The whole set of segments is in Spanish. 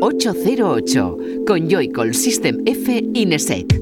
808 con Joycall System F Inesec.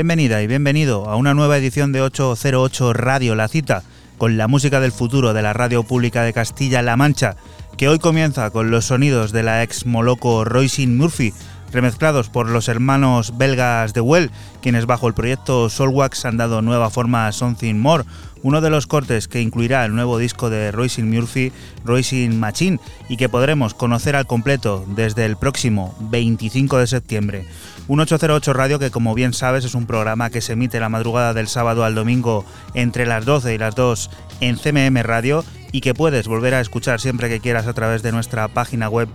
Bienvenida y bienvenido a una nueva edición de 808 Radio La Cita, con la música del futuro de la radio pública de Castilla-La Mancha, que hoy comienza con los sonidos de la ex Moloco Roisin Murphy, remezclados por los hermanos belgas de Well, quienes bajo el proyecto Solwax han dado nueva forma a Something More, uno de los cortes que incluirá el nuevo disco de Royce Murphy, Royce Machine, y que podremos conocer al completo desde el próximo 25 de septiembre. Un 808 Radio que como bien sabes es un programa que se emite la madrugada del sábado al domingo entre las 12 y las 2 en CMM Radio y que puedes volver a escuchar siempre que quieras a través de nuestra página web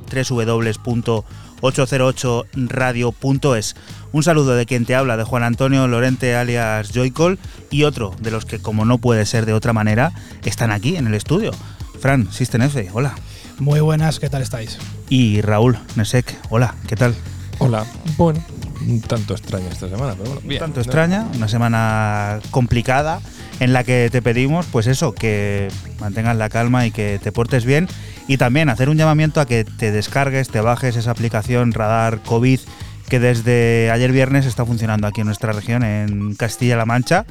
www.808radio.es. Un saludo de quien te habla, de Juan Antonio Lorente alias Joycol y otro de los que como no puede ser de otra manera están aquí en el estudio. Fran, System F, hola. Muy buenas, ¿qué tal estáis? Y Raúl Nesek, hola, ¿qué tal? Hola, bueno, un tanto extraña esta semana, pero bueno, bien. Un tanto extraña, una semana complicada en la que te pedimos, pues eso, que mantengas la calma y que te portes bien. Y también hacer un llamamiento a que te descargues, te bajes esa aplicación Radar COVID que desde ayer viernes está funcionando aquí en nuestra región, en Castilla-La Mancha.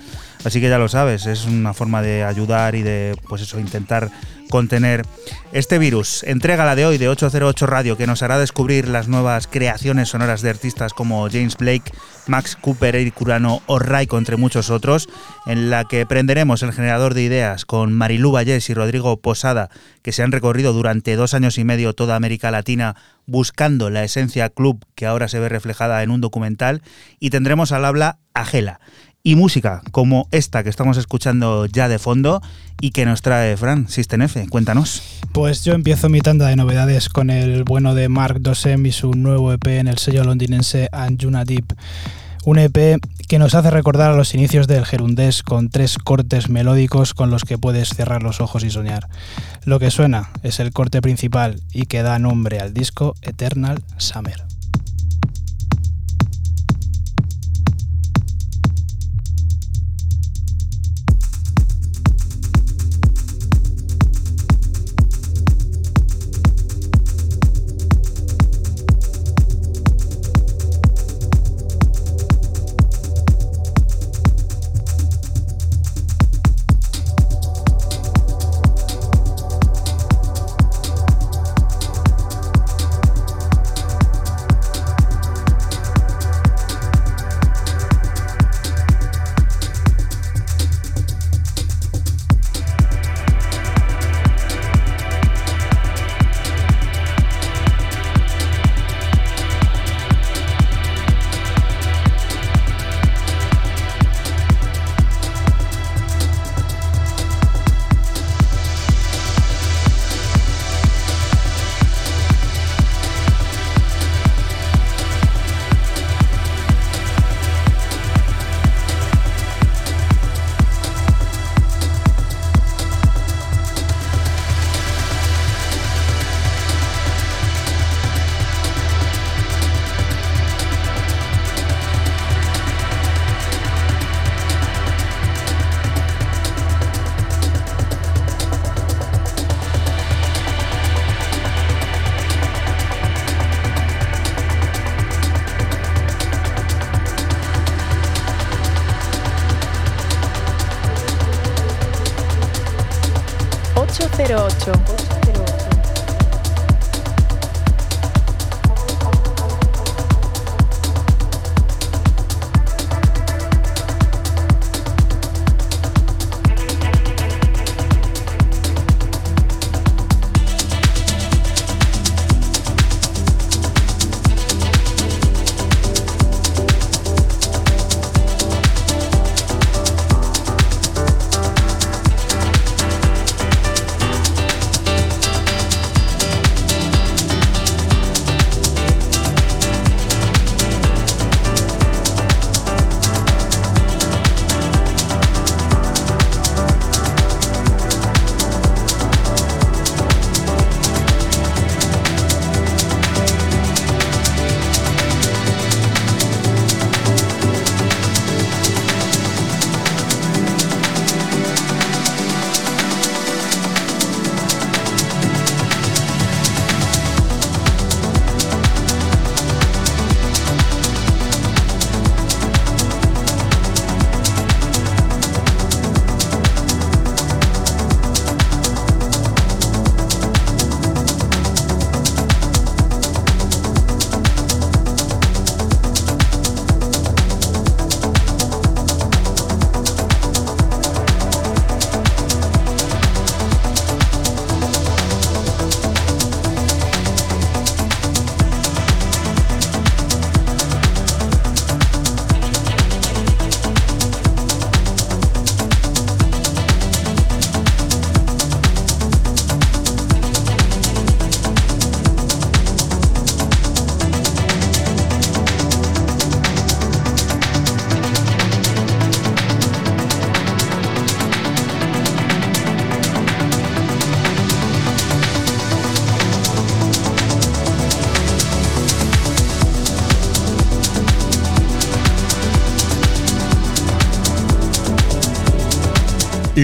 Así que ya lo sabes, es una forma de ayudar y de, pues eso, intentar contener este virus. Entrega la de hoy de 808 Radio que nos hará descubrir las nuevas creaciones sonoras de artistas como James Blake, Max Cooper, Eric Curano o Raiko, entre muchos otros, en la que prenderemos el generador de ideas con Marilú Vallés y Rodrigo Posada, que se han recorrido durante dos años y medio toda América Latina buscando la esencia club que ahora se ve reflejada en un documental, y tendremos al habla a Gela y música como esta que estamos escuchando ya de fondo y que nos trae Fran System. Cuéntanos. Pues yo empiezo mi tanda de novedades con el bueno de Mark Dosem y su nuevo EP en el sello londinense Anjuna Deep. Un EP que nos hace recordar a los inicios del gerundés con tres cortes melódicos con los que puedes cerrar los ojos y soñar. Lo que suena es el corte principal y que da nombre al disco Eternal Summer.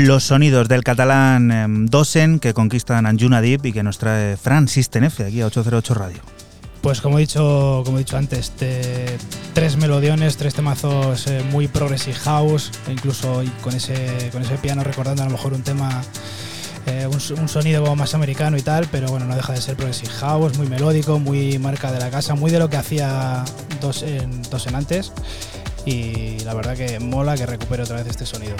Los sonidos del catalán em, Dosen que conquistan Anjuna Deep y que nos trae Fran System F aquí a 808 Radio. Pues como he dicho, como he dicho antes, tres melodiones, tres temazos eh, muy progressive house, e incluso con ese, con ese piano recordando a lo mejor un tema, eh, un, sonido más americano y tal, pero bueno, no deja de ser progressive house, muy melódico, muy marca de la casa, muy de lo que hacía dos en antes y la verdad que mola que recupere otra vez este sonido.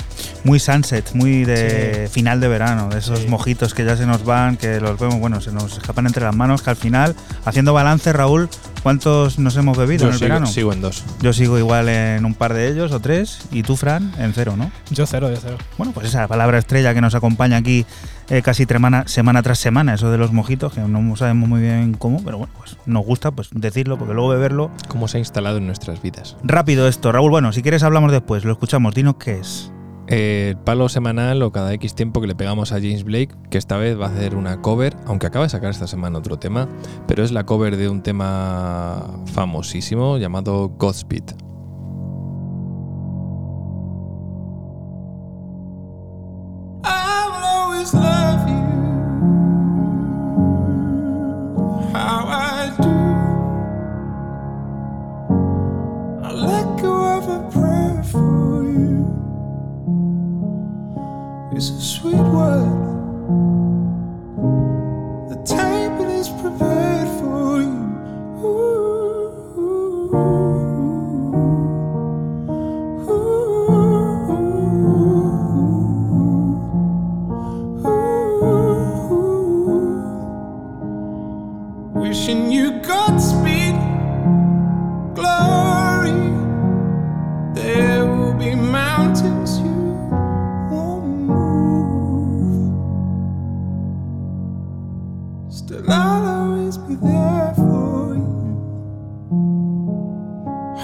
Muy sunset, muy de final de verano, de esos mojitos que ya se nos van, que los vemos, bueno, se nos escapan entre las manos, que al final, haciendo balance, Raúl, ¿cuántos nos hemos bebido en el verano? sigo en dos. Yo sigo igual en un par de ellos o tres, y tú, Fran, en cero, ¿no? Yo cero, yo cero. Bueno, pues esa palabra estrella que nos acompaña aquí eh, casi semana, semana tras semana, eso de los mojitos, que no sabemos muy bien cómo, pero bueno, pues nos gusta pues decirlo, porque luego beberlo... Cómo se ha instalado en nuestras vidas. Rápido esto, Raúl, bueno, si quieres hablamos después, lo escuchamos, dinos qué es. El palo semanal o cada X tiempo que le pegamos a James Blake, que esta vez va a hacer una cover, aunque acaba de sacar esta semana otro tema, pero es la cover de un tema famosísimo llamado Godspeed. is a sweet word.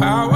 James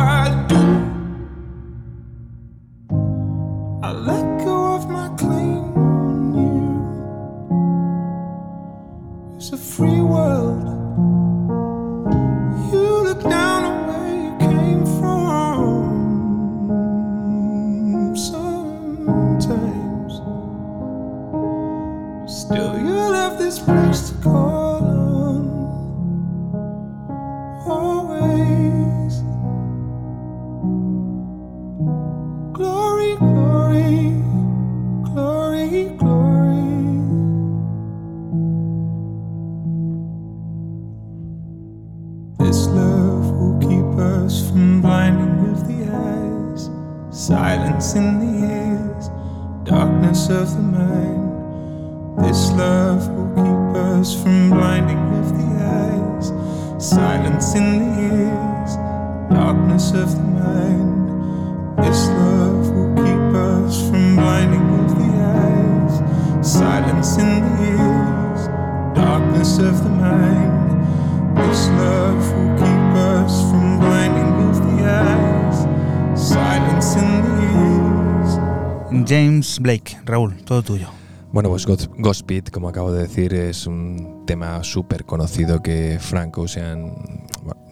Raúl, todo tuyo. Bueno, pues Godspeed, como acabo de decir, es un tema súper conocido que Frank Ocean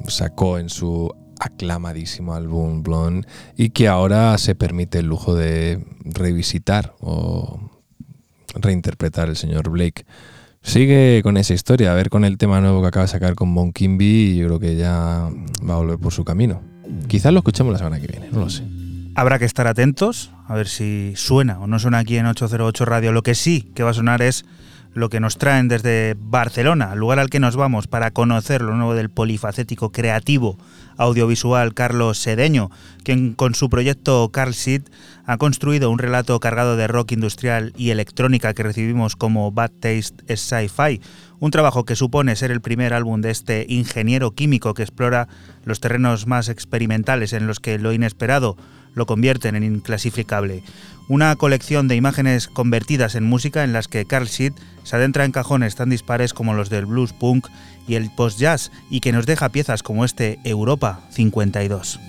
sacó en su aclamadísimo álbum Blonde y que ahora se permite el lujo de revisitar o reinterpretar el señor Blake. Sigue con esa historia, a ver con el tema nuevo que acaba de sacar con Bon Kimby, yo creo que ya va a volver por su camino. Quizás lo escuchemos la semana que viene, no lo sé. Habrá que estar atentos, a ver si suena o no suena aquí en 808 Radio. Lo que sí que va a sonar es lo que nos traen desde Barcelona, lugar al que nos vamos para conocer lo nuevo del polifacético creativo audiovisual Carlos Sedeño, quien con su proyecto Carl Seed ha construido un relato cargado de rock industrial y electrónica que recibimos como Bad Taste Sci-Fi, un trabajo que supone ser el primer álbum de este ingeniero químico que explora los terrenos más experimentales en los que lo inesperado lo convierten en inclasificable. Una colección de imágenes convertidas en música en las que Carl Sheet se adentra en cajones tan dispares como los del blues punk y el post-jazz y que nos deja piezas como este Europa 52.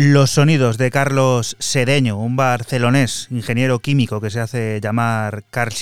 Los sonidos de Carlos Sedeño, un barcelonés, ingeniero químico que se hace llamar Carl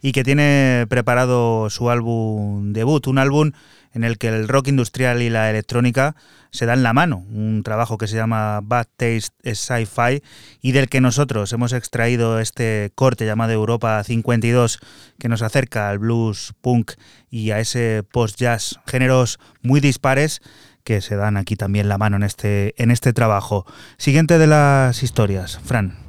y que tiene preparado su álbum debut, un álbum en el que el rock industrial y la electrónica se dan la mano, un trabajo que se llama Bad Taste Sci-Fi y del que nosotros hemos extraído este corte llamado Europa 52 que nos acerca al blues punk y a ese post-jazz, géneros muy dispares que se dan aquí también la mano en este, en este trabajo. Siguiente de las historias, Fran.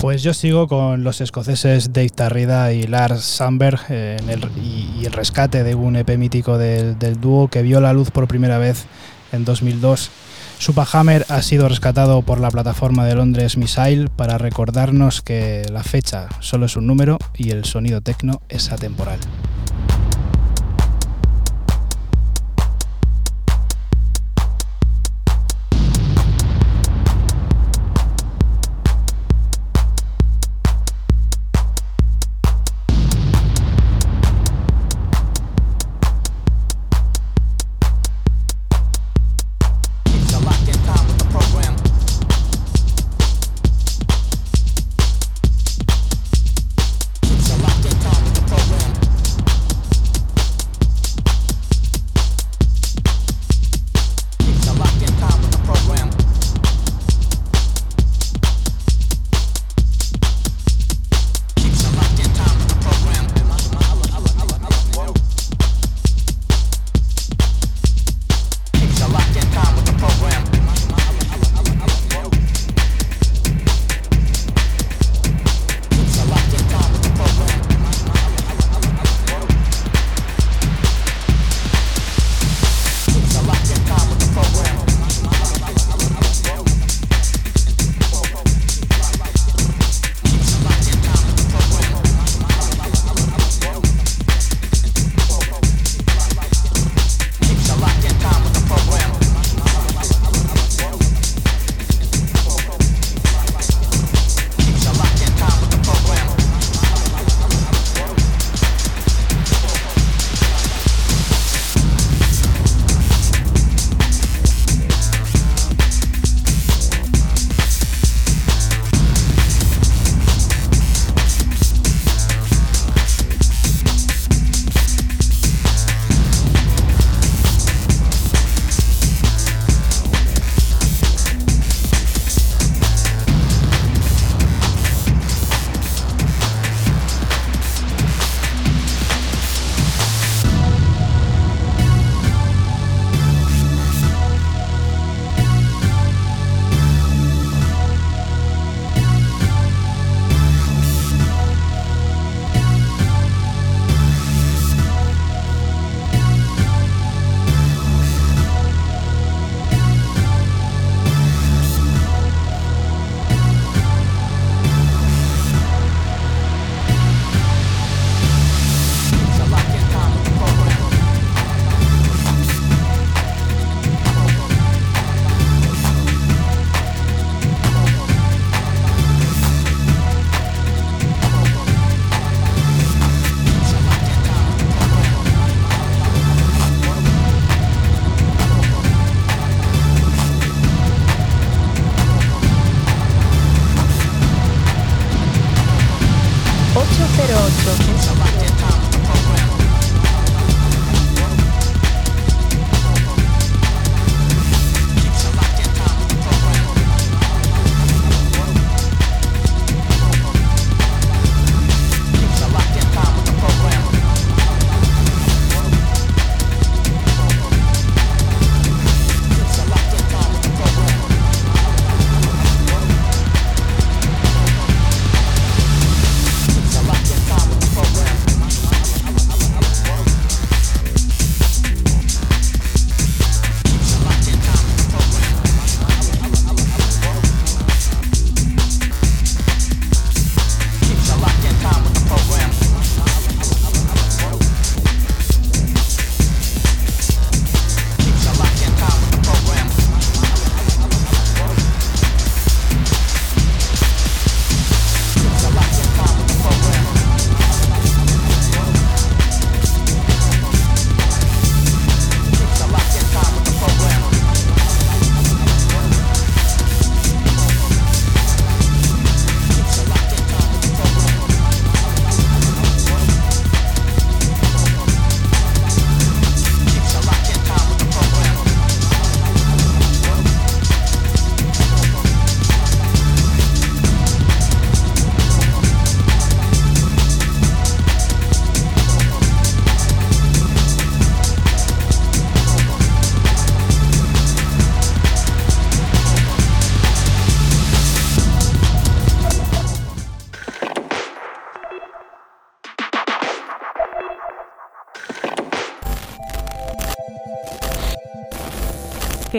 Pues yo sigo con los escoceses Dave Tarrida y Lars Sandberg eh, y, el rescate de un EP mítico del, dúo que vio la luz por primera vez en 2002. Hammer ha sido rescatado por la plataforma de Londres Missile para recordarnos que la fecha solo es un número y el sonido tecno es atemporal.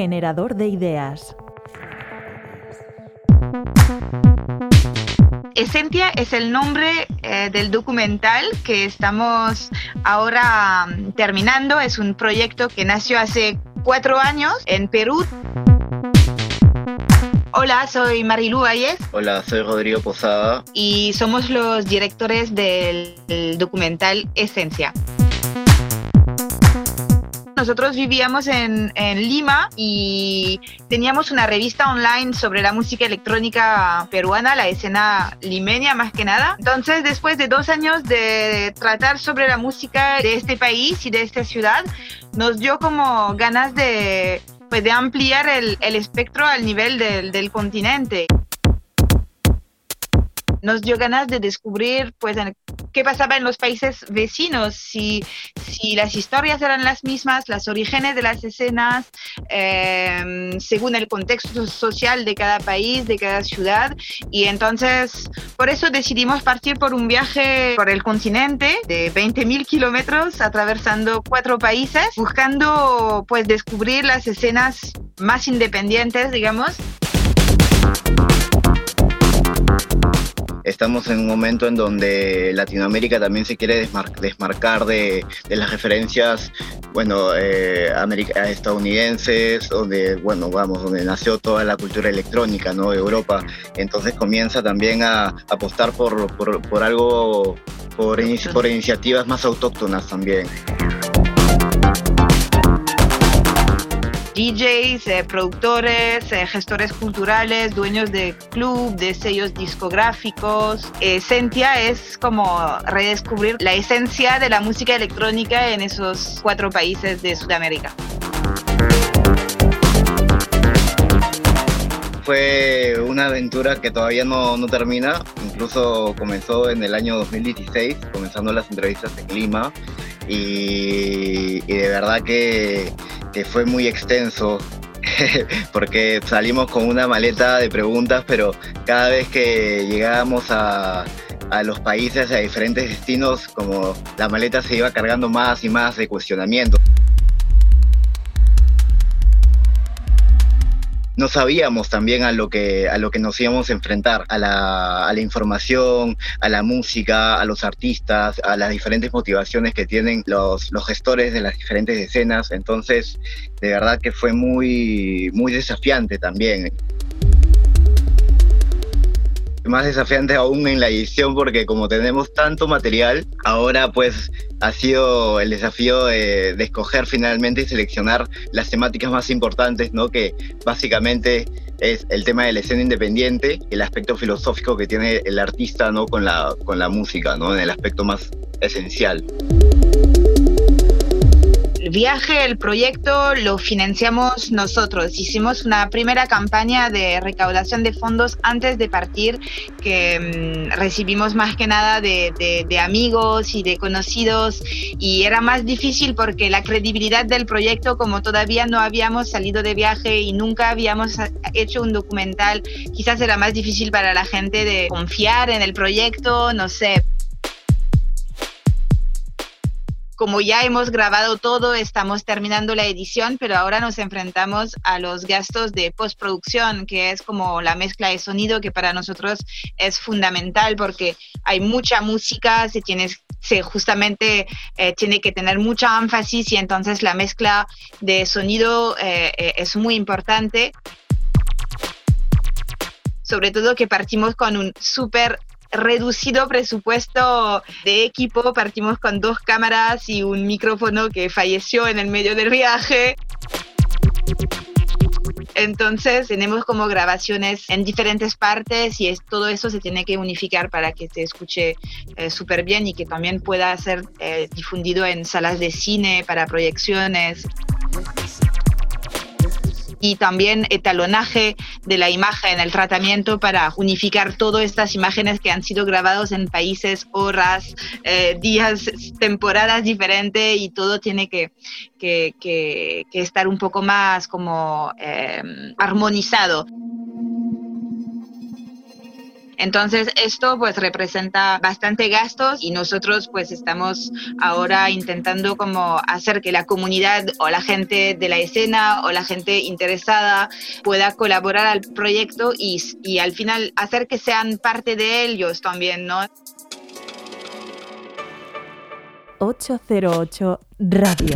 Generador de ideas. Esencia es el nombre eh, del documental que estamos ahora mm, terminando. Es un proyecto que nació hace cuatro años en Perú. Hola, soy Marilu Valles. Hola, soy Rodrigo Posada. Y somos los directores del documental Esencia nosotros vivíamos en, Lima y teníamos una revista online sobre la música electrónica peruana, la escena limeña más que nada. Entonces, después de dos años de tratar sobre la música de este país y de esta ciudad, nos dio como ganas de, pues, de ampliar el, espectro al nivel del, del continente nos dio ganas de descubrir pues qué pasaba en los países vecinos, si, si las historias eran las mismas, los orígenes de las escenas, em, según el contexto social de cada país, de cada ciudad. Y entonces, por eso decidimos partir por un viaje por el continente de 20.000 kilómetros, atravesando cuatro países, buscando pues descubrir las escenas más independientes, digamos. Estamos en un momento en donde Latinoamérica también se quiere desmarcar de, las referencias, bueno, eh, estadounidenses, donde, bueno, vamos, donde nació toda la cultura electrónica, ¿no? Europa. Entonces comienza también a, apostar por, algo, por iniciativas más autóctonas también. DJs, eh, productores, eh, gestores culturales, dueños de club, de sellos discográficos. Esencia es como redescubrir la esencia de la música electrónica en esos cuatro países de Sudamérica. Fue una aventura que todavía no, no termina, incluso comenzó en el año 2016, comenzando las entrevistas en Lima, y de verdad que que fue muy extenso porque salimos con una maleta de preguntas, pero cada vez que llegábamos a, a, los países, a diferentes destinos, como la maleta se iba cargando más y más de cuestionamientos. No sabíamos también a lo que, a lo que nos íbamos a enfrentar, a la, a la información, a la música, a los artistas, a las diferentes motivaciones que tienen los, los gestores de las diferentes escenas. Entonces, de verdad que fue muy, muy desafiante también más desafiante aún en la edición porque como tenemos tanto material, ahora pues ha sido el desafío de, escoger finalmente y seleccionar las temáticas más importantes, ¿no? Que básicamente es el tema de la escena independiente, el aspecto filosófico que tiene el artista, ¿no? Con la, con la música, ¿no? En el aspecto más esencial viaje, el proyecto lo financiamos nosotros. Hicimos una primera campaña de recaudación de fondos antes de partir, que mm, recibimos más que nada de, de, amigos y de conocidos y era más difícil porque la credibilidad del proyecto, como todavía no habíamos salido de viaje y nunca habíamos hecho un documental, quizás era más difícil para la gente de confiar en el proyecto, no sé. Como ya hemos grabado todo, estamos terminando la edición, pero ahora nos enfrentamos a los gastos de postproducción, que es como la mezcla de sonido, que para nosotros es fundamental porque hay mucha música, se tiene, se justamente eh, tiene que tener mucha énfasis y entonces la mezcla de sonido eh, eh, es muy importante. Sobre todo que partimos con un súper reducido presupuesto de equipo. Partimos con dos cámaras y un micrófono que falleció en el medio del viaje. Entonces tenemos como grabaciones en diferentes partes y es, todo eso se tiene que unificar para que se escuche eh, súper bien y que también pueda ser eh, difundido en salas de cine para proyecciones y también etalonaje de la imagen, el tratamiento para unificar todas estas imágenes que han sido grabados en países, horas, eh, días, temporadas diferentes y todo tiene que, que, estar un poco más como eh, armonizado. Entonces esto pues representa bastante gastos y nosotros pues estamos ahora intentando como hacer que la comunidad o la gente de la escena o la gente interesada pueda colaborar al proyecto y, y al final hacer que sean parte de ellos también, ¿no? 808 Radio.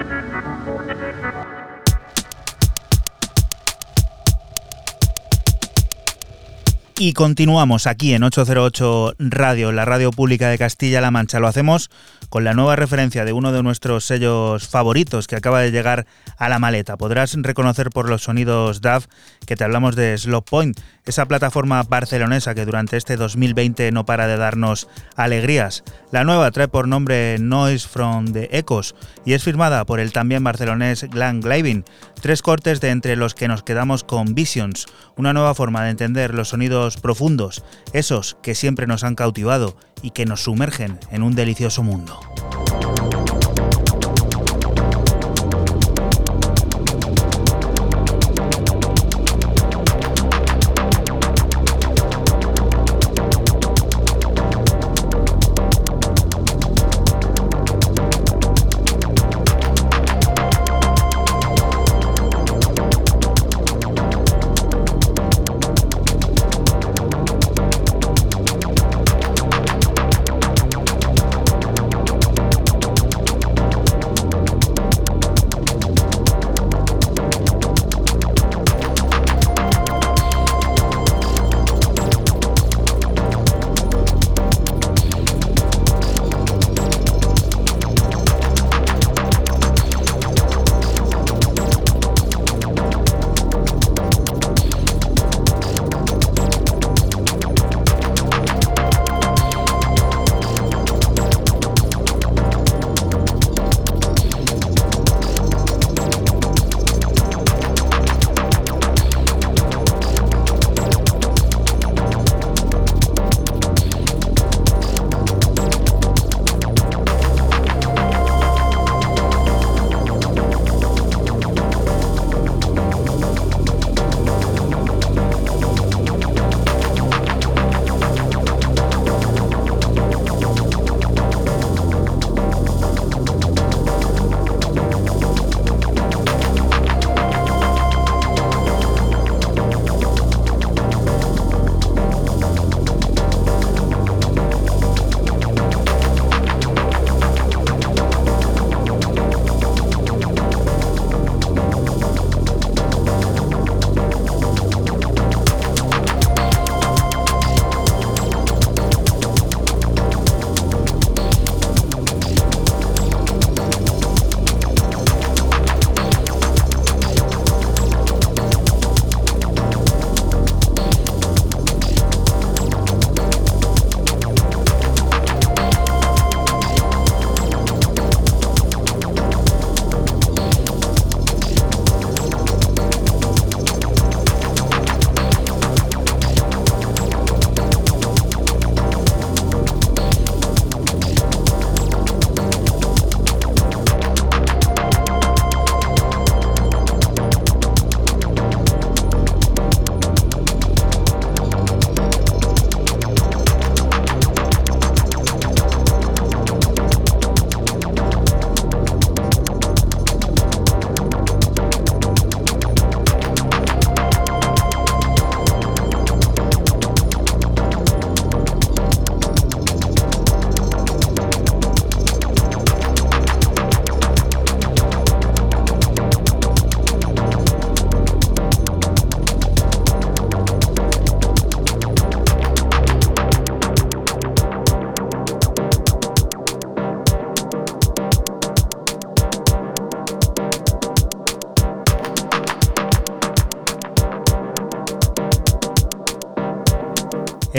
Y continuamos aquí en 808 Radio, la radio pública de Castilla-La Mancha. Lo hacemos con la nueva referencia de uno de nuestros sellos favoritos que acaba de llegar a la maleta. Podrás reconocer por los sonidos DAF que te hablamos de Slop Point, esa plataforma barcelonesa que durante este 2020 no para de darnos alegrías. La nueva trae por nombre Noise from the Echoes y es firmada por el también barcelonés Glenn Glavin. Tres cortes de entre los que nos quedamos con Visions, una nueva forma de entender los sonidos profundos, esos que siempre nos han cautivado y que nos sumergen en un delicioso mundo.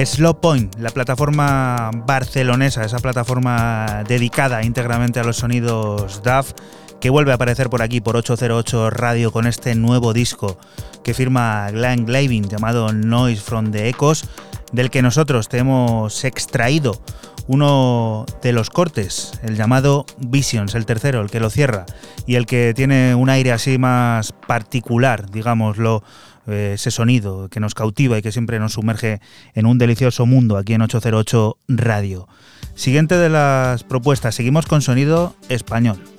Slow Point, la plataforma barcelonesa, esa plataforma dedicada íntegramente a los sonidos DAF, que vuelve a aparecer por aquí por 808 Radio con este nuevo disco que firma Glenn Glavin llamado Noise from the Echoes del que nosotros te hemos extraído uno de los cortes, el llamado Visions, el tercero, el que lo cierra y el que tiene un aire así más particular, digámoslo, ese sonido que nos cautiva y que siempre nos sumerge en un delicioso mundo aquí en 808 Radio. Siguiente de las propuestas, seguimos con sonido español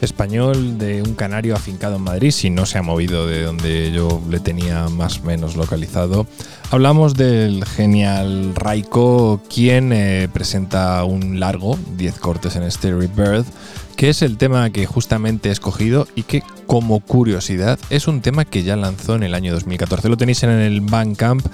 español de un canario afincado en Madrid, si no se ha movido de donde yo le tenía más o menos localizado. Hablamos del genial Raiko, quien eh, presenta un largo, 10 cortes en Stereo Birth, que es el tema que justamente he escogido y que como curiosidad es un tema que ya lanzó en el año 2014. Lo tenéis en el Bandcamp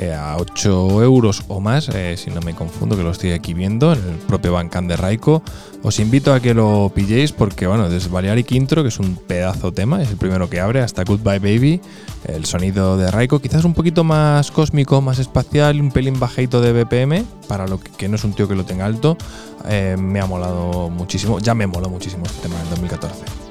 eh, a 8 euros o más, eh, si no me confundo, que lo estoy aquí viendo en el propio Bandcamp de Raiko. Os invito a que lo pilléis porque, bueno, desde Balearic Intro, que es un pedazo tema, es el primero que abre, hasta Goodbye Baby, el sonido de Raiko, quizás un poquito más cósmico, más espacial, un pelín bajito de BPM, para lo que, no es un tío que lo tenga alto, eh, me ha molado muchísimo, ya me moló muchísimo este tema en 2014.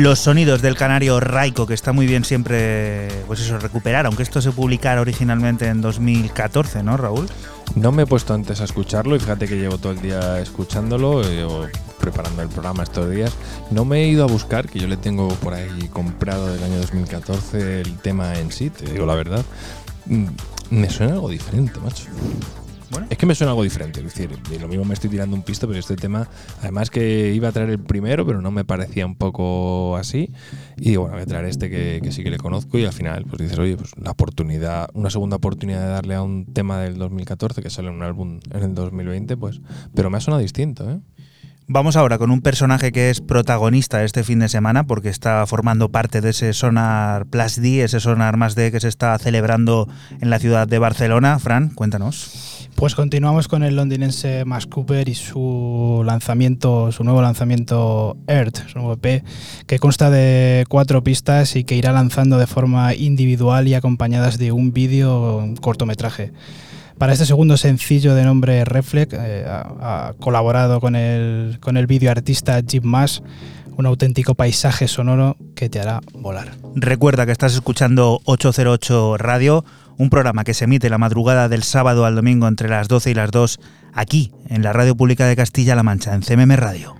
Los sonidos del canario Raiko, que está muy bien siempre, pues eso, recuperar, aunque esto se publicara originalmente en 2014, ¿no, Raúl? No me he puesto antes a escucharlo y fíjate que llevo todo el día escuchándolo, eh, o preparando el programa estos días. No me he ido a buscar, que yo le tengo por ahí comprado del año 2014 el tema en sí, te digo la verdad. Mm, Me suena algo diferente, macho. Que me suena algo diferente, es decir, lo mismo me estoy tirando un pisto, pero este tema, además que iba a traer el primero, pero no me parecía un poco así. Y bueno, voy a traer este que, sí que le conozco y al final, pues dices, oye, pues la oportunidad, una segunda oportunidad de darle a un tema del 2014 que sale en un álbum en el 2020, pues, pero me ha sonado distinto, ¿eh? Vamos ahora con un personaje que es protagonista este fin de semana porque está formando parte de ese Sonar Plus D, ese Sonar más D que se está celebrando en la ciudad de Barcelona. Fran, cuéntanos. Pues continuamos con el londinense Max Cooper y su lanzamiento, su nuevo lanzamiento Earth, su nuevo EP, que consta de cuatro pistas y que irá lanzando de forma individual y acompañadas de un vídeo cortometraje. Para este segundo sencillo de nombre Reflect eh, ha, colaborado con el, con el artista Jim Mass, un auténtico paisaje sonoro que te hará volar. Recuerda que estás escuchando 808 Radio, un programa que se emite la madrugada del sábado al domingo entre las 12 y las 2 aquí en la Radio Pública de Castilla-La Mancha, en CMM Radio.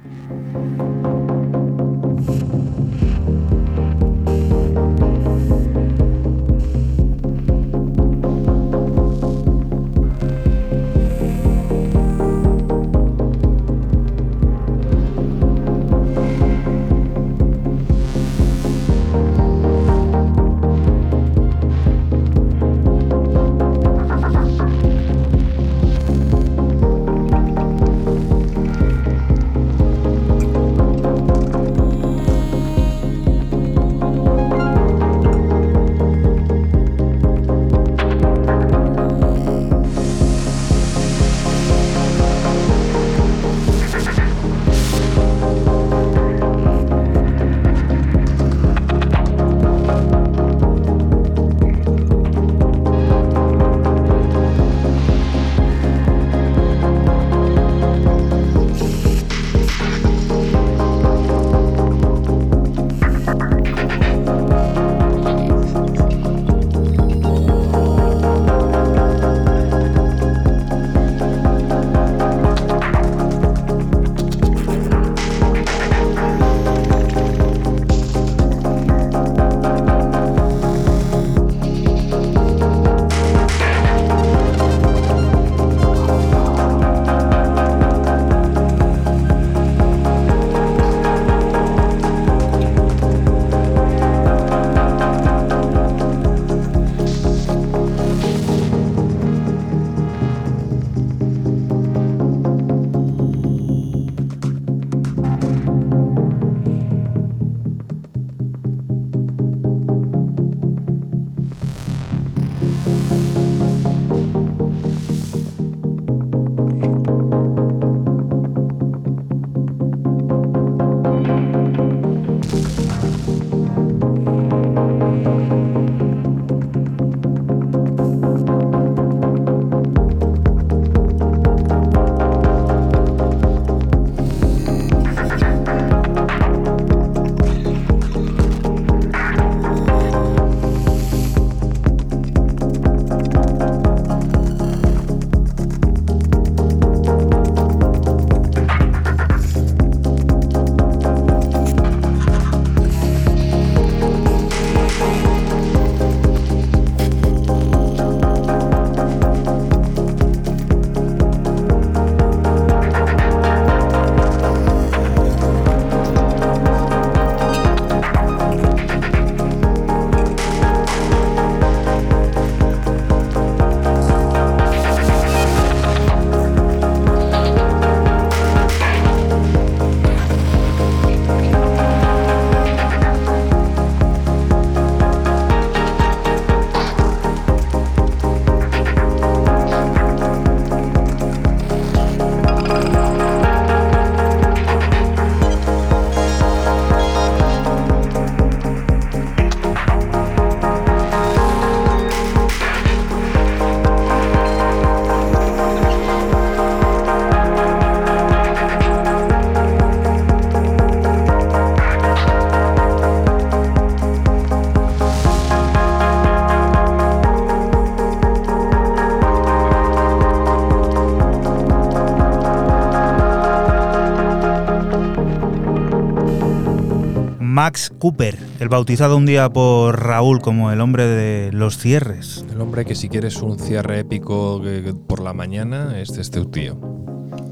Max Cooper, el bautizado un día por Raúl como el hombre de los cierres. El hombre que si quieres un cierre épico por la mañana, este es tu tío.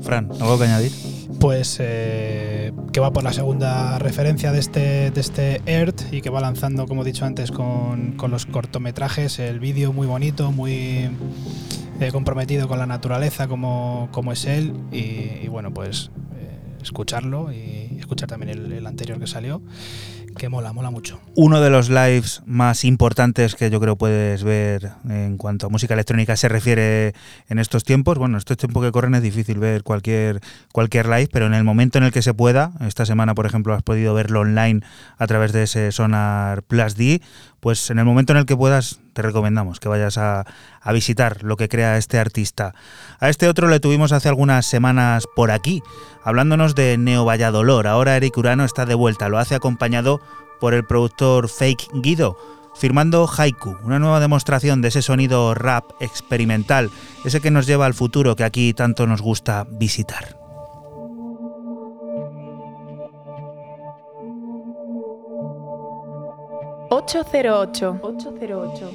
Fran, ¿algo que añadir? Pues eh, que va por la segunda referencia de este, de este Earth y que va lanzando, como he dicho antes, con, los cortometrajes, el vídeo muy bonito, muy eh, comprometido con la naturaleza como, como es él y, bueno, pues eh, escucharlo y escuchar también el anterior que salió que mola, mola mucho. Uno de los lives más importantes que yo creo puedes ver en cuanto a música electrónica se refiere en estos tiempos. Bueno, estos tiempos que corren es difícil ver cualquier, cualquier live, pero en el momento en el que se pueda, esta semana por ejemplo has podido verlo online a través de ese Sonar Plus D, pues en el momento en el que puedas te recomendamos que vayas a, visitar lo que crea este artista. A este otro le tuvimos hace algunas semanas por aquí, hablándonos de Neo Valladolor. Ahora Eric Urano está de vuelta, lo hace acompañado por el productor Fake Guido, firmando Haiku, una nueva demostración de ese sonido rap experimental, ese que nos lleva al futuro que aquí tanto nos gusta visitar. 808. 808.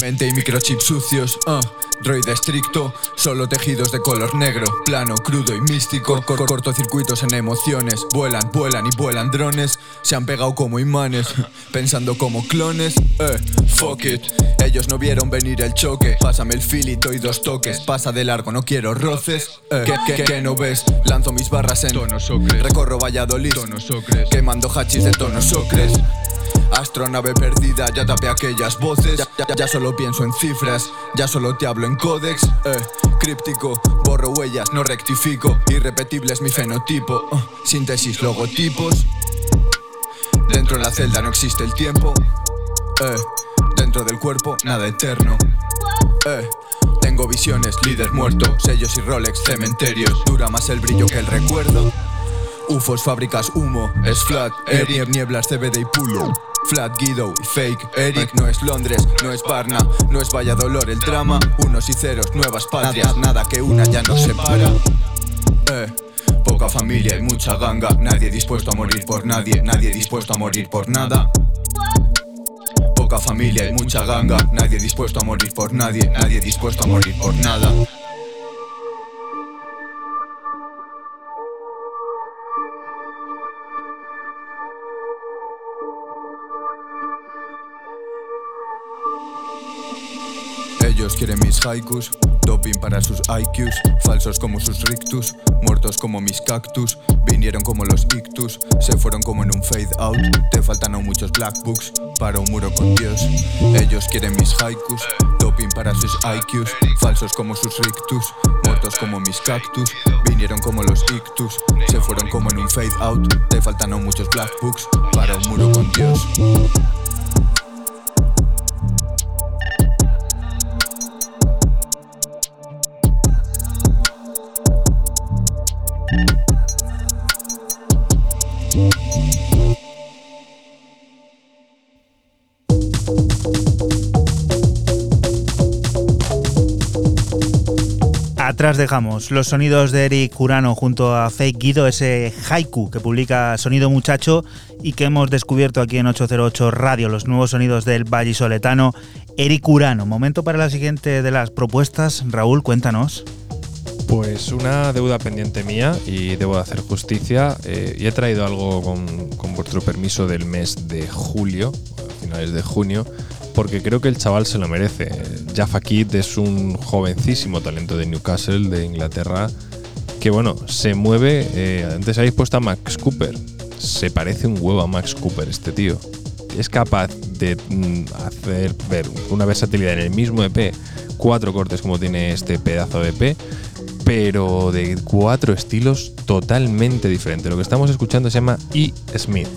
Mente y microchips sucios, uh, droide estricto, solo tejidos de color negro, plano, crudo y místico, cor cortocircuitos en emociones, vuelan, vuelan y vuelan drones, se han pegado como imanes, pensando como clones, eh, fuck it, ellos no vieron venir el choque, pásame el filito y dos toques, pasa de largo, no quiero roces, eh, ¿qué, qué, no ves? Lanzo mis barras en tono socres, recorro Valladolid, tono socres, quemando hachis de tono socres. Astronave perdida, ya tapé aquellas voces. Ya, solo pienso en cifras, ya solo te hablo en códex. Eh, críptico, borro huellas, no rectifico. Irrepetible es mi fenotipo. Uh, síntesis, logotipos. Dentro de la celda no existe el tiempo. Eh, dentro del cuerpo, nada eterno. Eh, tengo visiones, líder muerto, sellos y Rolex, cementerios. Dura más el brillo que el recuerdo. UFOs, fábricas, humo, es flat, Eric, nieblas, CBD y pulo. Flat Guido y Fake Eric no es Londres, no es Barna, no es Valladolor el drama Unos y ceros, nuevas patrias, nada que una ya nos separa eh, Poca familia y mucha ganga Nadie dispuesto a morir por nadie, nadie dispuesto a morir por nada. Poca familia y mucha ganga Nadie dispuesto a morir por nadie, nadie dispuesto a morir por nada Ellos quieren mis haikus, doping para sus IQs, falsos como sus rictus, muertos como mis cactus, vinieron como los ictus, se fueron como en un fade out, te faltan aún muchos black books. Para un muro con Dios. Ellos quieren mis haikus, doping para sus IQs, falsos como sus rictus, muertos como mis cactus, vinieron como los ictus, se fueron como en un fade out, te faltan aún muchos black books. Para un muro con Dios. Atrás dejamos los sonidos de Eric Curano junto a Fake Guido, ese haiku que publica Sonido Muchacho y que hemos descubierto aquí en 808 Radio, los nuevos sonidos del Soletano, Eric Curano. Momento para la siguiente de las propuestas. Raúl, cuéntanos. Pues una deuda pendiente mía y debo hacer justicia. Eh, y he traído algo con, vuestro permiso del mes de julio, a finales de junio porque creo que el chaval se lo merece. Jaffa Kid es un jovencísimo talento de Newcastle, de Inglaterra, que bueno, se mueve. Eh, antes habéis puesto a Max Cooper. Se parece un huevo a Max Cooper este tío. Es capaz de mm, hacer ver una versatilidad en el mismo EP, cuatro cortes como tiene este pedazo de EP, pero de cuatro estilos totalmente diferentes. Lo que estamos escuchando se llama E. Smith.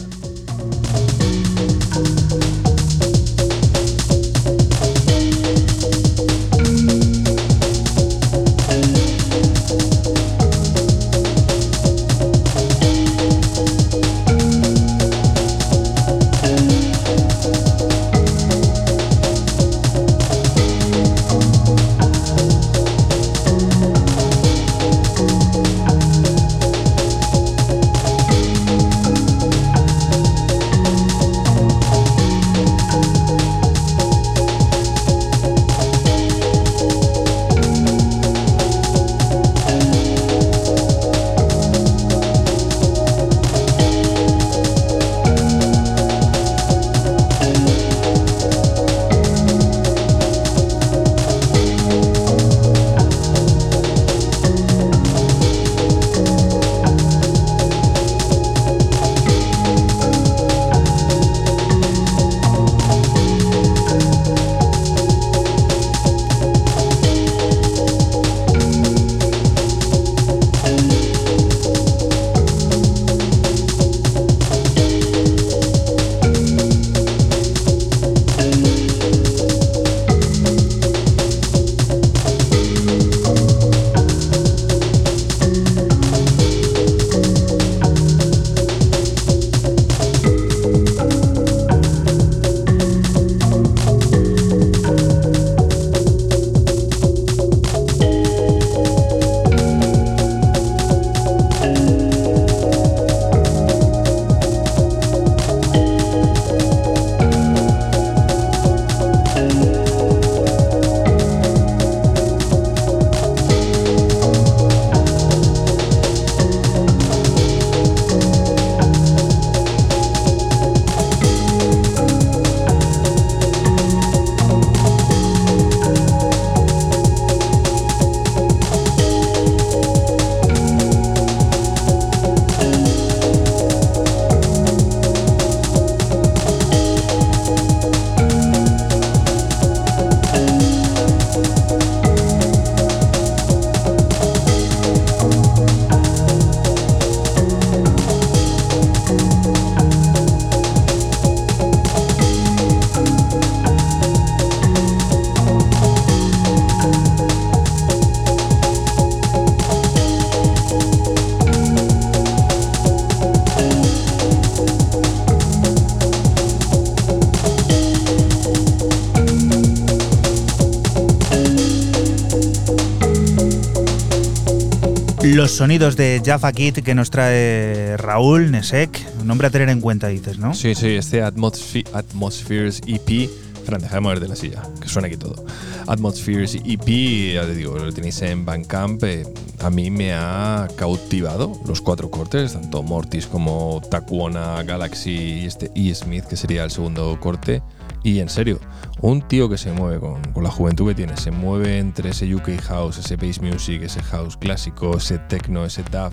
Los sonidos de Jaffa Kit que nos trae Raúl Nesek, un nombre a tener en cuenta, dices, ¿no? Sí, sí, este Atmospheres EP. Fran, deja de mover de la silla, que suena aquí todo. Atmospheres EP, ya te digo, lo tenéis en Bandcamp. Eh, a mí me ha cautivado los cuatro cortes, tanto Mortis como Takuona, Galaxy y este E. Smith, que sería el segundo corte. Y en serio, un tío que se mueve con, con, la juventud que tiene, se mueve entre ese UK House, ese bass music, ese house clásico, ese techno, ese dub,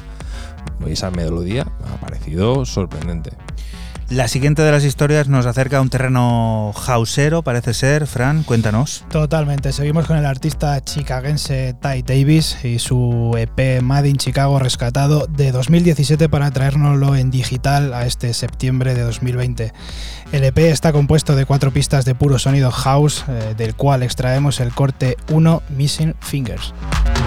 esa melodía, me ha parecido sorprendente. La siguiente de las historias nos acerca a un terreno hausero, parece ser. Fran, cuéntanos. Totalmente. Seguimos con el artista chicagense Ty Davis y su EP Made in Chicago rescatado de 2017 para traérnoslo en digital a este septiembre de 2020. El EP está compuesto de cuatro pistas de puro sonido house, eh, del cual extraemos el corte 1 Missing Fingers. '.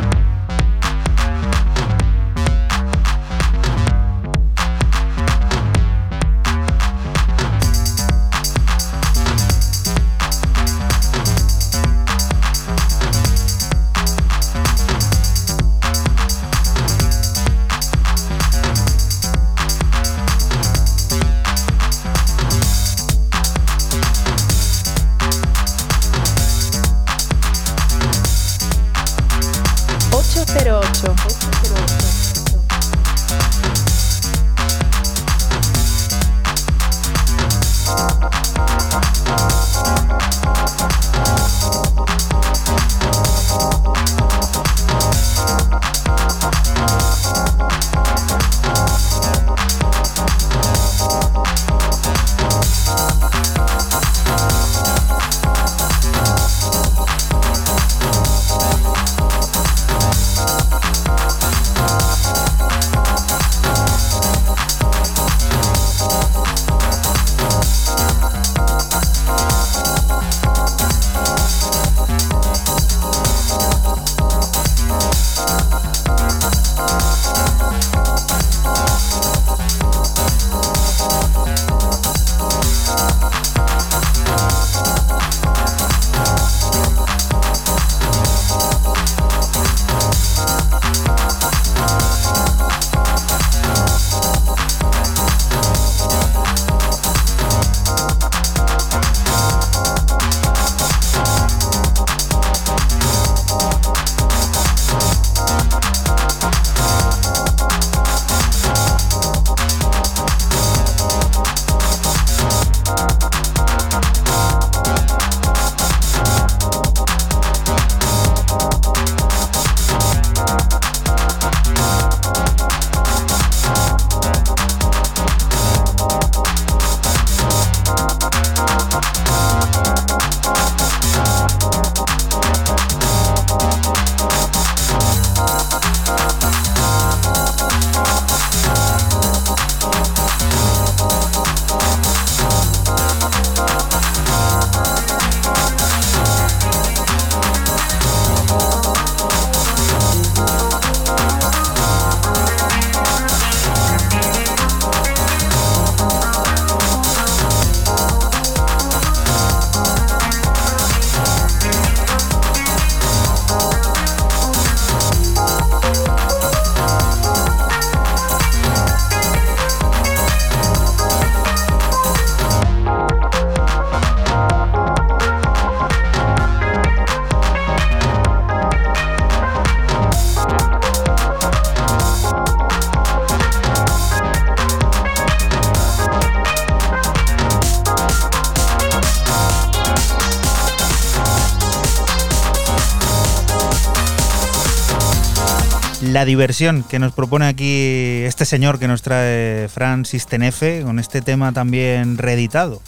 La diversión que nos propone aquí este señor que nos trae Francis Tenefe con este tema también reeditado.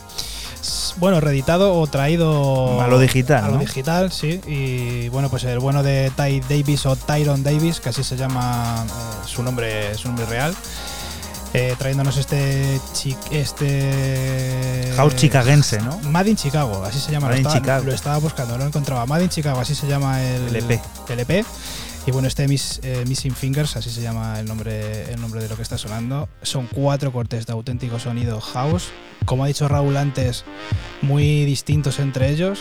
Bueno, reeditado o traído a lo digital. A lo ¿no? digital, sí. Y bueno, pues el bueno de Ty Davis o Tyron Davis, que así se llama eh, su nombre, su nombre real. Eh, trayéndonos este chi- este House chicagense, ¿no? Made in Chicago, así se llama. Made lo, estaba, Chicago. lo estaba buscando, no lo encontraba. Made in Chicago, así se llama el, El EP. el EP. Y bueno, este eh, Missing Fingers, así se llama el nombre, el nombre de lo que está sonando. Son cuatro cortes de auténtico sonido house. Como ha dicho Raúl antes, muy distintos entre ellos.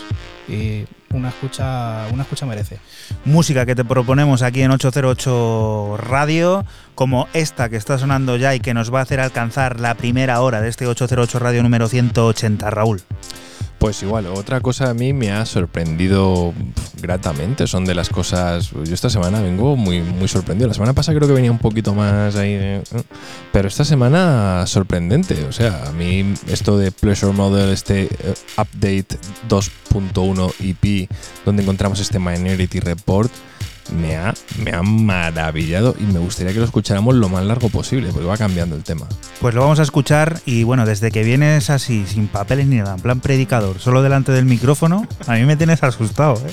Y una escucha, una escucha merece. Música que te proponemos aquí en 808 Radio, como esta que está sonando ya y que nos va a hacer alcanzar la primera hora de este 808 Radio número 180, Raúl. Pues igual, otra cosa a mí me ha sorprendido gratamente. Son de las cosas. Yo esta semana vengo muy, muy sorprendido. La semana pasada creo que venía un poquito más ahí. Pero esta semana sorprendente. O sea, a mí esto de Pleasure Model, este eh, update 2.1 EP, donde encontramos este Minority Report me ha, me ha maravillado y me gustaría que lo escucháramos lo más largo posible, porque va cambiando el tema. Pues lo vamos a escuchar y bueno, desde que vienes así, sin papeles ni nada, en plan predicador, solo delante del micrófono, a mí me tienes asustado, ¿eh?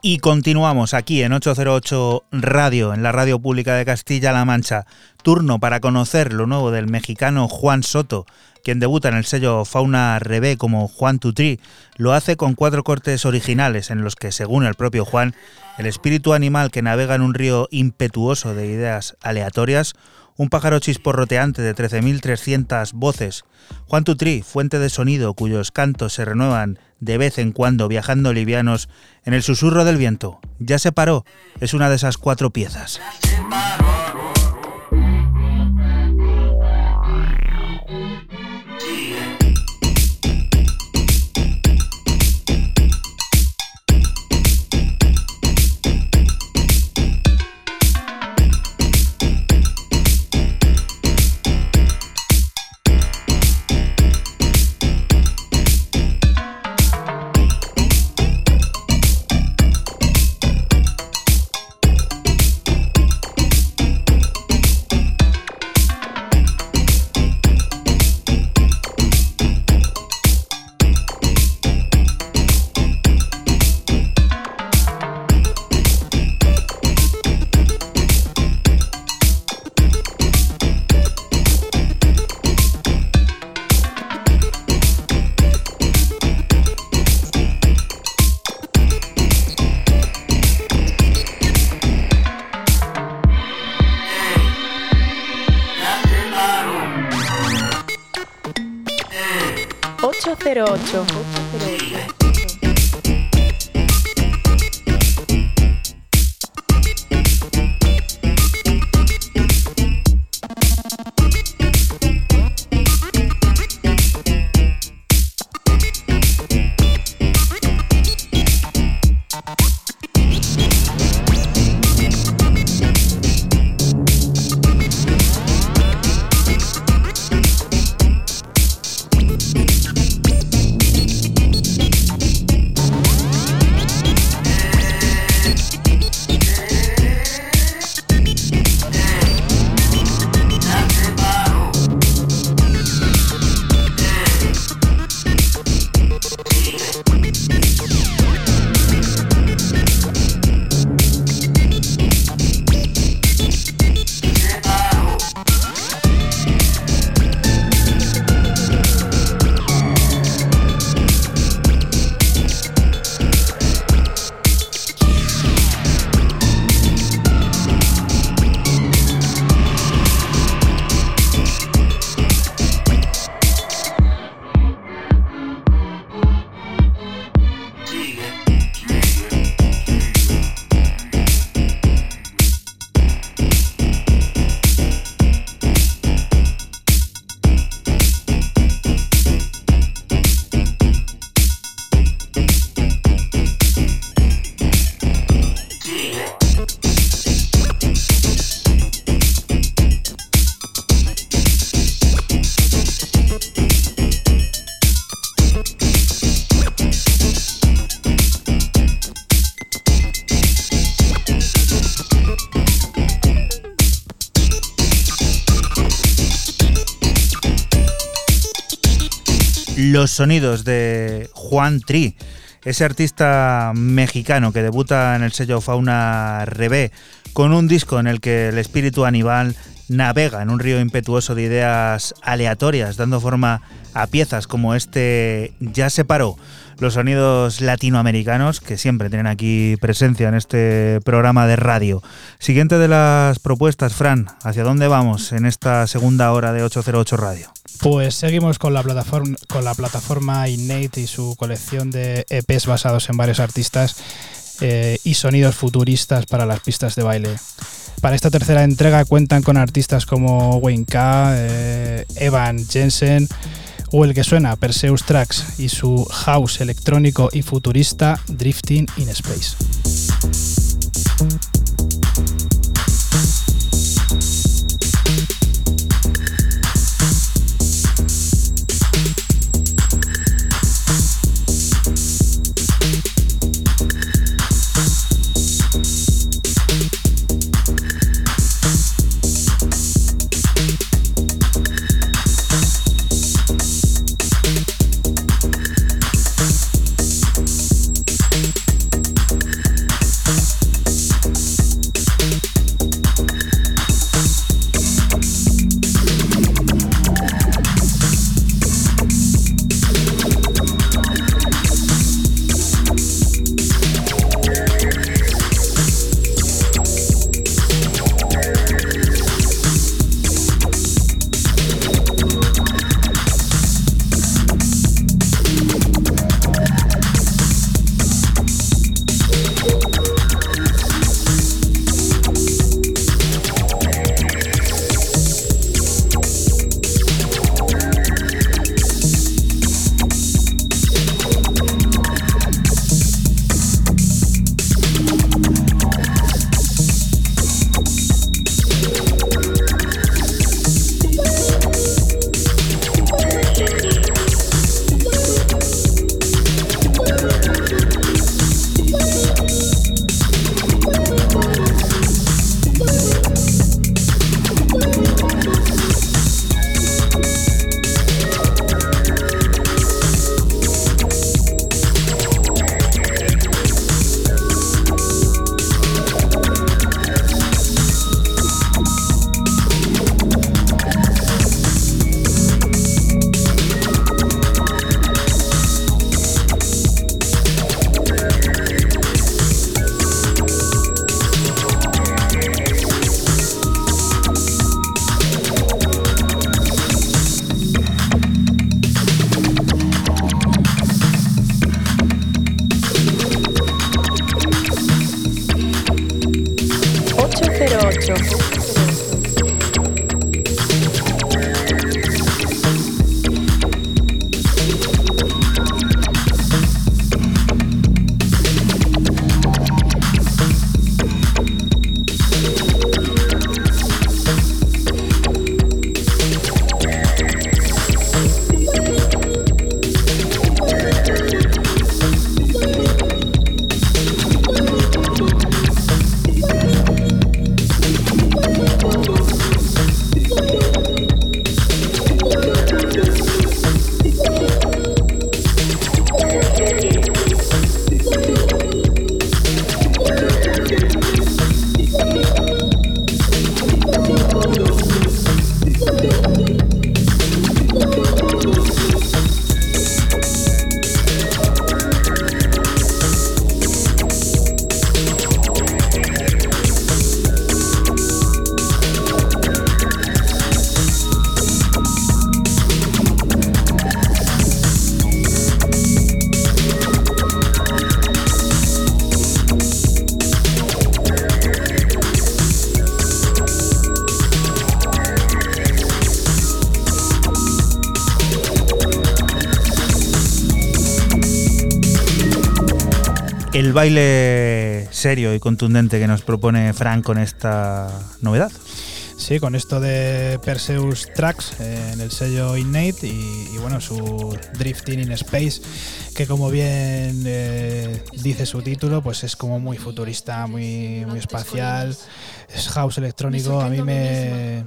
Y continuamos aquí en 808 Radio, en la radio pública de Castilla-La Mancha. Turno para conocer lo nuevo del mexicano Juan Soto, quien debuta en el sello Fauna Rebe como Juan Tutri. Lo hace con cuatro cortes originales en los que, según el propio Juan, el espíritu animal que navega en un río impetuoso de ideas aleatorias un pájaro chisporroteante de 13.300 voces, Juan Tutri, fuente de sonido cuyos cantos se renuevan de vez en cuando viajando livianos en el susurro del viento. Ya se paró, es una de esas cuatro piezas. 808. Los sonidos de Juan Tri, ese artista mexicano que debuta en el sello Fauna Rebé con un disco en el que el espíritu animal navega en un río impetuoso de ideas aleatorias, dando forma a piezas como este Ya se paró, los sonidos latinoamericanos que siempre tienen aquí presencia en este programa de radio. Siguiente de las propuestas, Fran, ¿hacia dónde vamos en esta segunda hora de 808 Radio? Pues seguimos con la plataforma, con la plataforma Innate y su colección de EPs basados en varios artistas eh, y sonidos futuristas para las pistas de baile. Para esta tercera entrega cuentan con artistas como Wayne K, eh, Evan Jensen o el que suena Perseus Tracks y su house electrónico y futurista Drifting in Space. El baile serio y contundente que nos propone Frank con esta novedad. Sí, con esto de Perseus Tracks eh, en el sello Innate y, bueno, su Drifting in Space, que como bien eh, dice su título, pues es como muy futurista, muy, muy espacial, es house electrónico, a mí me,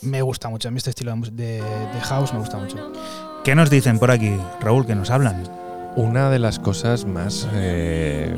me gusta mucho, a mí este estilo de, de house me gusta mucho. ¿Qué nos dicen por aquí, Raúl, que nos hablan? Una de las cosas más eh,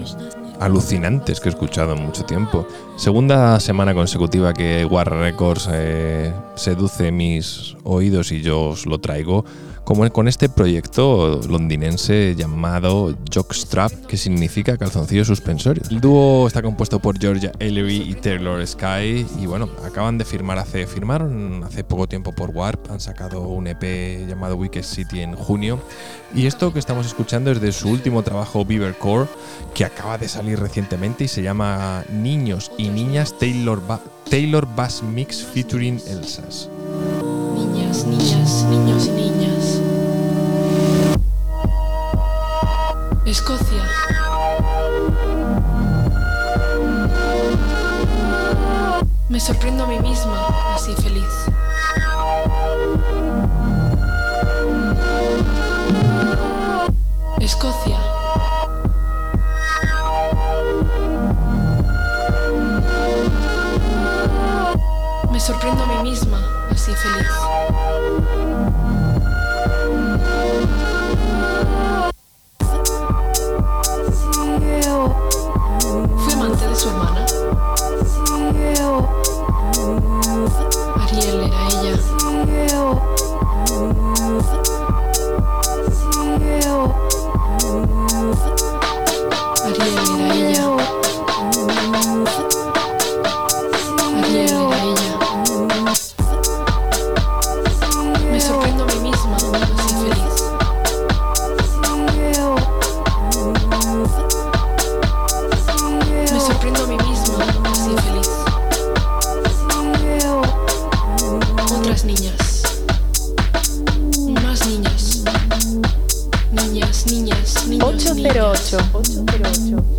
alucinantes que he escuchado en mucho tiempo. Segunda semana consecutiva que War Records eh, seduce mis oídos y yo os lo traigo como con este proyecto londinense llamado Jockstrap, que significa calzoncillo suspensorio. El dúo está compuesto por Georgia Ellery y Taylor Sky y bueno, acaban de firmar hace, firmaron hace poco tiempo por Warp, han sacado un EP llamado Wicked City en junio y esto que estamos escuchando es de su último trabajo Beaver Core, que acaba de salir recientemente y se llama Niños y Niñas Taylor, Taylor Bass Mix featuring Elsas. Niñas, niñas, niños y niñas. Escocia. Me sorprendo a mí misma, así feliz. Escocia. Me sorprendo a mí misma, así feliz. Su hermana. Ariel era ella. Ariel era ella. 808. 808.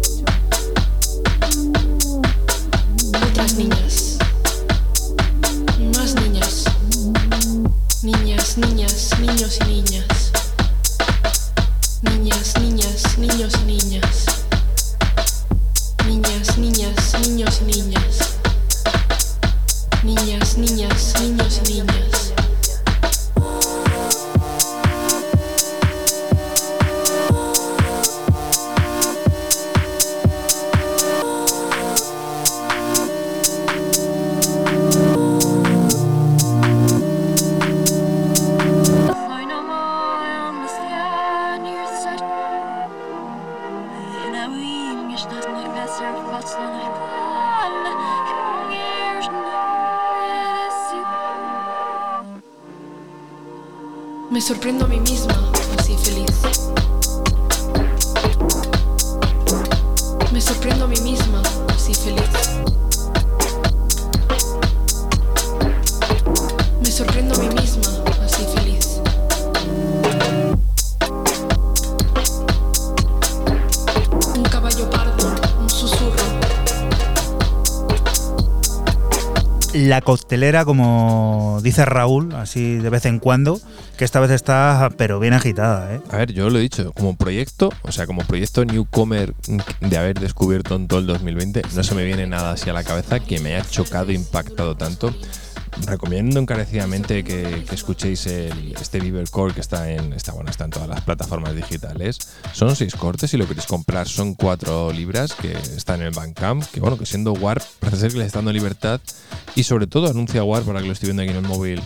La coctelera, como dice Raúl, así de vez en cuando, que esta vez está, pero bien agitada, ¿eh? A ver, yo lo he dicho, como proyecto, o sea, como proyecto newcomer de haber descubierto en todo el 2020, no se me viene nada así a la cabeza que me haya chocado impactado tanto. Recomiendo encarecidamente que, escuchéis el, este Beaver Core que está en, está, bueno, está todas las plataformas digitales. Son seis cortes y lo queréis comprar son cuatro libras que están en el Bandcamp. Que bueno, que siendo Warp parece ser que le está dando libertad y sobre todo anuncia Warp para que lo estoy viendo aquí en el móvil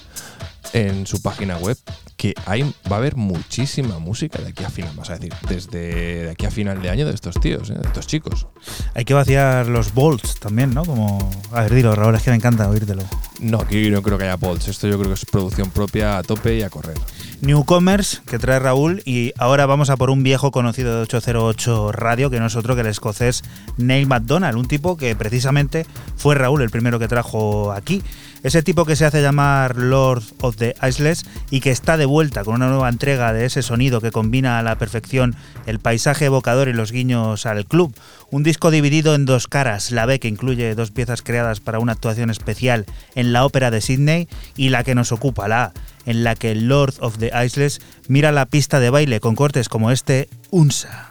en su página web que hay, va a haber muchísima música de aquí a final, vas a decir, desde de aquí a final de año de estos tíos, ¿eh? de estos chicos. Hay que vaciar los bolts también, ¿no? Como. A ver, dilo, Raúl, es que me encanta oírtelo. No, aquí no creo que haya bolts, esto yo creo que es producción propia a tope y a correr. Newcomers que trae Raúl y ahora vamos a por un viejo conocido de 808 Radio que no es otro que el escocés Neil MacDonald, un tipo que precisamente fue Raúl el primero que trajo aquí. Ese tipo que se hace llamar Lord of the Isles y que está de vuelta con una nueva entrega de ese sonido que combina a la perfección el paisaje evocador y los guiños al club. Un disco dividido en dos caras, la B que incluye dos piezas creadas para una actuación especial en la ópera de Sydney y la que nos ocupa, la A, en la que Lord of the Isles mira la pista de baile con cortes como este Unsa.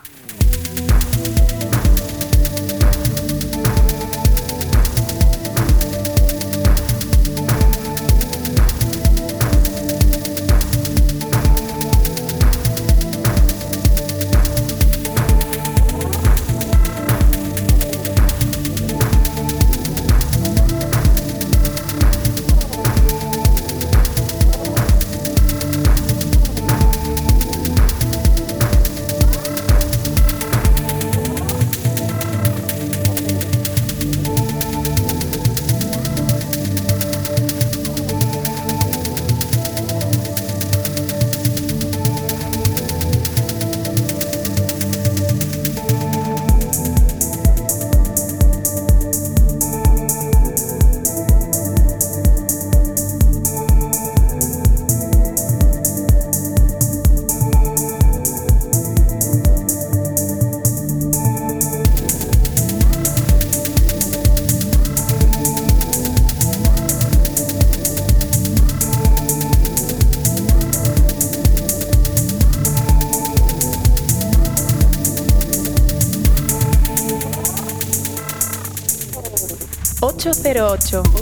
número 8.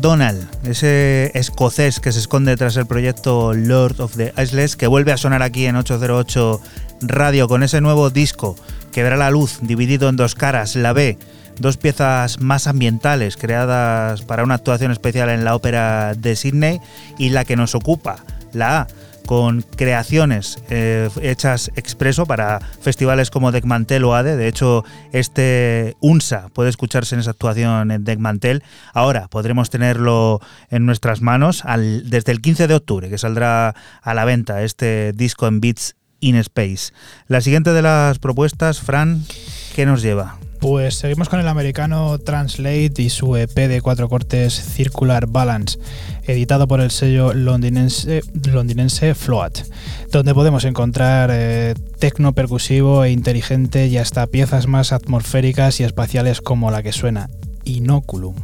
MacDonald, ese escocés que se esconde tras el proyecto Lord of the Isles, que vuelve a sonar aquí en 808 Radio con ese nuevo disco que verá la luz dividido en dos caras, la B, dos piezas más ambientales creadas para una actuación especial en la ópera de Sydney y la que nos ocupa, la A, con creaciones eh, hechas expreso para festivales como Deckmantel o ADE. De hecho, este UNSA puede escucharse en esa actuación en Deckmantel. Ahora podremos tenerlo en nuestras manos desde el 15 de octubre, que saldrá a la venta este disco en Beats in Space. La siguiente de las propuestas, Fran, ¿qué nos lleva? Pues seguimos con el americano Translate y su EP de cuatro cortes Circular Balance, editado por el sello londinense, Float, donde podemos encontrar eh, tecno percusivo e inteligente y hasta piezas más atmosféricas y espaciales como la que suena. Inoculum.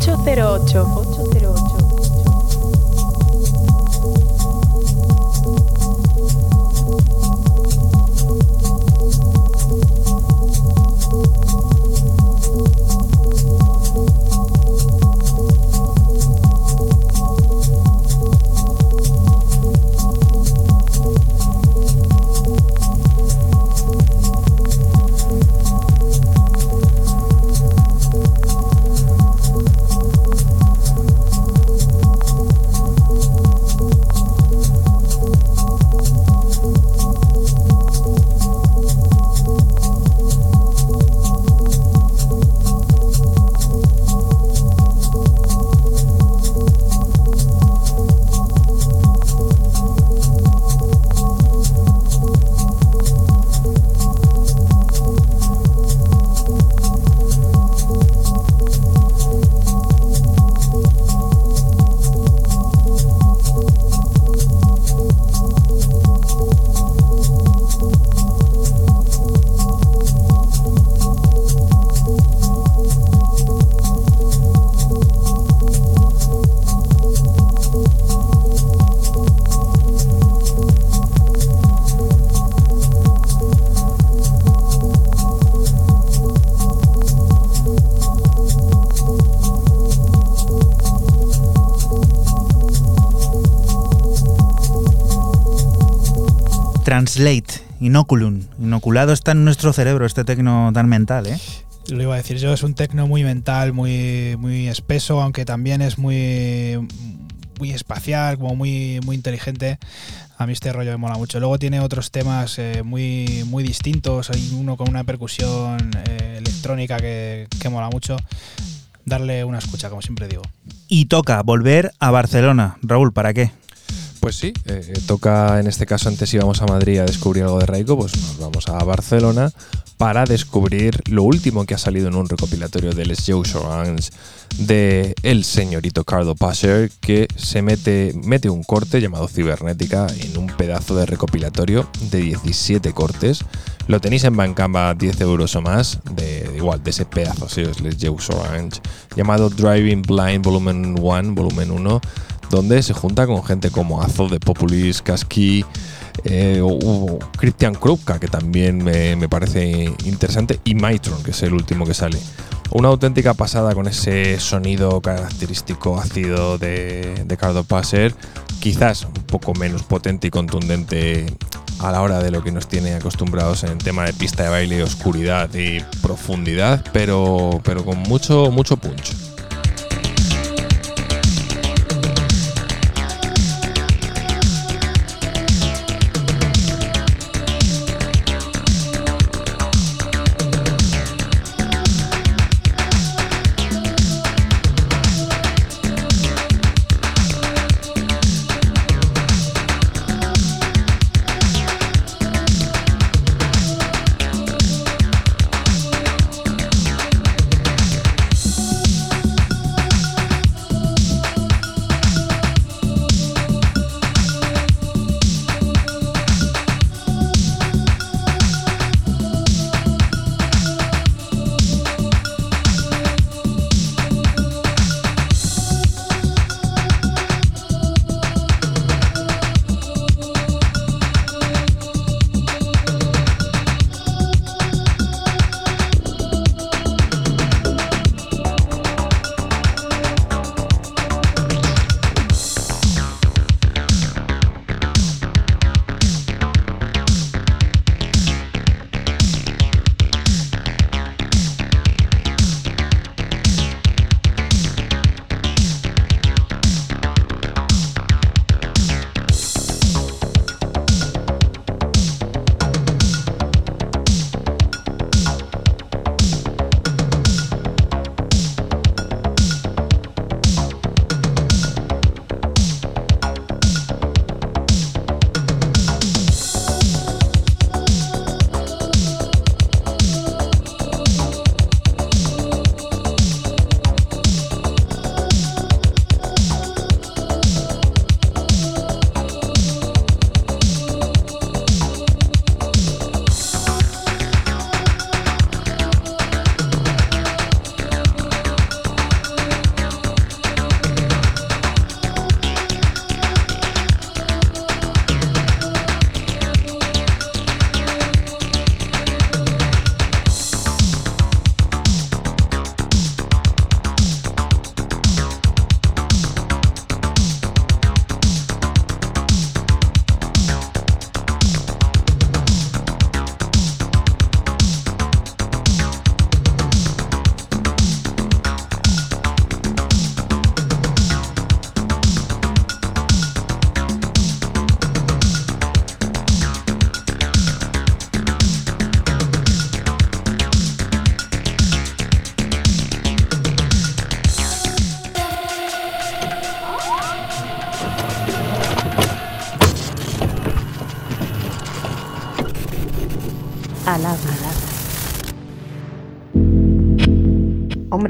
Translate, inoculum. Inoculado está en nuestro cerebro este tecno tan mental, ¿eh? Lo iba a decir yo, es un tecno muy mental, muy, muy espeso, aunque también es muy, muy espacial, como muy, muy inteligente. A mí este rollo me mola mucho. Luego tiene otros temas eh, muy, muy distintos. Hay uno con una percusión eh, electrónica que, que mola mucho. Darle una escucha, como siempre digo. Y toca volver a Barcelona. Raúl, ¿para qué? Pues sí, eh, toca en este caso antes íbamos a Madrid a descubrir algo de Raiko, pues nos vamos a Barcelona para descubrir lo último que ha salido en un recopilatorio de Les Joe Surrounds de el señorito Cardo Pasher que se mete, mete un corte llamado Cibernética en un pedazo de recopilatorio de 17 cortes. Lo tenéis en Bancamba 10 euros o más, de, igual, de ese pedazo, si os Les Joe Surrounds, llamado Driving Blind Volumen 1, volumen 1 donde se junta con gente como Azo de Populis, Kaski, eh, o, Christian Krupka, que también me, parece interesante, y Maitron, que es el último que sale. Una auténtica pasada con ese sonido característico ácido de, de Cardo Passer, quizás un poco menos potente y contundente a la hora de lo que nos tiene acostumbrados en el tema de pista de baile, oscuridad y profundidad, pero, pero con mucho, mucho punch.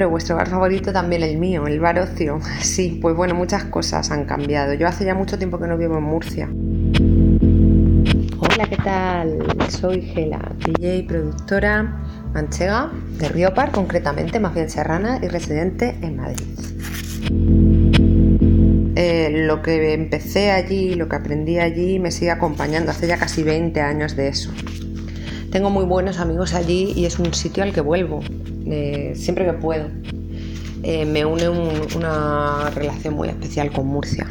Vuestro bar favorito también el mío, el bar ocio. Sí, pues bueno, muchas cosas han cambiado. Yo hace ya mucho tiempo que no vivo en Murcia. Hola, ¿qué tal? Soy Gela, DJ productora manchega de Riopar, concretamente, más bien serrana y residente en Madrid. Eh, lo que empecé allí, lo que aprendí allí, me sigue acompañando hace ya casi 20 años de eso. Tengo muy buenos amigos allí y es un sitio al que vuelvo, siempre que puedo. Eh, me une una relación muy especial con Murcia.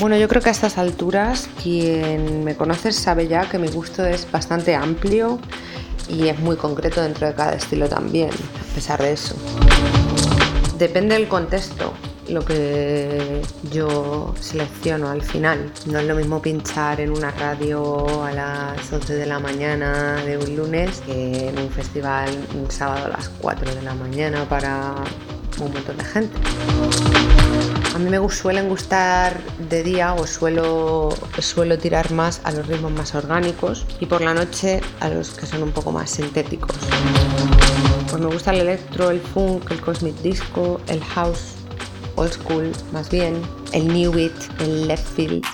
Bueno, yo creo que a estas alturas quien me conoce sabe ya que mi gusto es bastante amplio y es muy concreto dentro de cada estilo también, a pesar de eso. Depende del contexto lo que yo selecciono al final. No es lo mismo pinchar en una radio a las 11 de la mañana de un lunes que en un festival un sábado a las 4 de la mañana para un montón de gente. A mí me suelen gustar de día o suelo, suelo tirar más a los ritmos más orgánicos y por la noche a los que son un poco más sintéticos. Pues me gusta el electro, el funk, el cosmic disco, el house old school más bien, el new beat, el left field.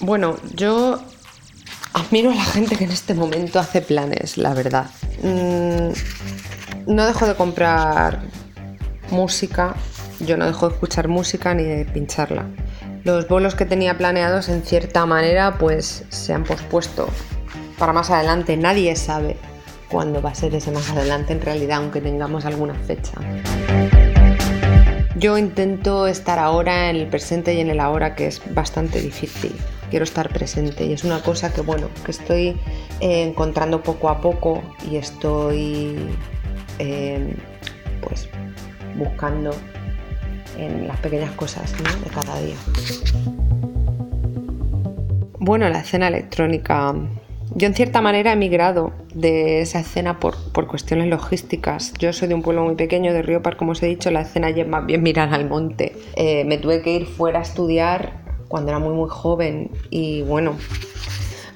Bueno, yo admiro a la gente que en este momento hace planes, la verdad. Mm, no dejo de comprar música, yo no dejo de escuchar música ni de pincharla. Los bolos que tenía planeados en cierta manera pues se han pospuesto para más adelante. Nadie sabe cuándo va a ser ese más adelante en realidad, aunque tengamos alguna fecha. Yo intento estar ahora en el presente y en el ahora, que es bastante difícil. Quiero estar presente y es una cosa que, bueno, que estoy eh, encontrando poco a poco y estoy, eh, pues, buscando en las pequeñas cosas de cada día. Bueno, la escena electrónica yo en cierta manera he migrado de esa escena por, cuestiones logísticas. Yo soy de un pueblo muy pequeño, de Río Par, como os he dicho, la escena es más bien mirar al monte. Eh, me tuve que ir fuera a estudiar cuando era muy muy joven y bueno,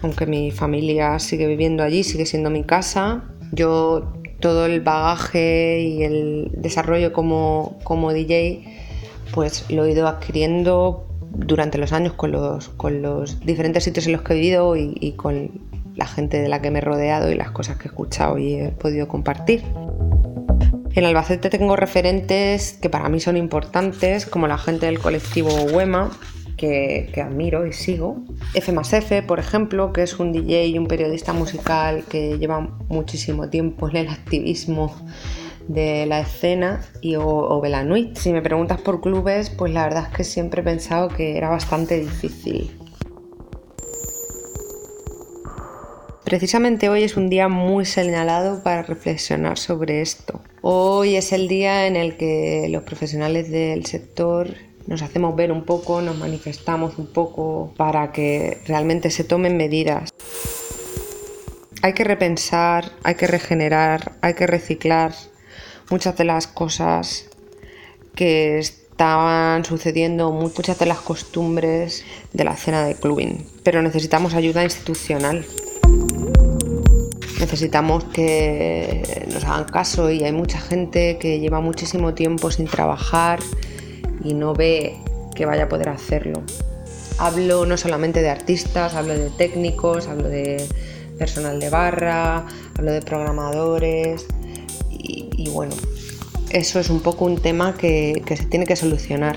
aunque mi familia sigue viviendo allí, sigue siendo mi casa, yo todo el bagaje y el desarrollo como, como DJ pues lo he ido adquiriendo durante los años con los, con los diferentes sitios en los que he vivido y, y con la gente de la que me he rodeado y las cosas que he escuchado y he podido compartir. En Albacete tengo referentes que para mí son importantes, como la gente del colectivo Wema, que, admiro y sigo. F, por ejemplo, que es un DJ y un periodista musical que lleva muchísimo tiempo en el activismo de la escena y o, o Belanuit. Si me preguntas por clubes, pues la verdad es que siempre he pensado que era bastante difícil Precisamente hoy es un día muy señalado para reflexionar sobre esto. Hoy es el día en el que los profesionales del sector nos hacemos ver un poco, nos manifestamos un poco para que realmente se tomen medidas. Hay que repensar, hay que regenerar, hay que reciclar muchas de las cosas que estaban sucediendo, muchas de las costumbres de la escena de clubing. Pero necesitamos ayuda institucional necesitamos que nos hagan caso y hay mucha gente que lleva muchísimo tiempo sin trabajar y no ve que vaya a poder hacerlo. Hablo no solamente de artistas, hablo de técnicos, hablo de personal de barra, hablo de programadores y, bueno, eso es un poco un tema que se tiene que solucionar.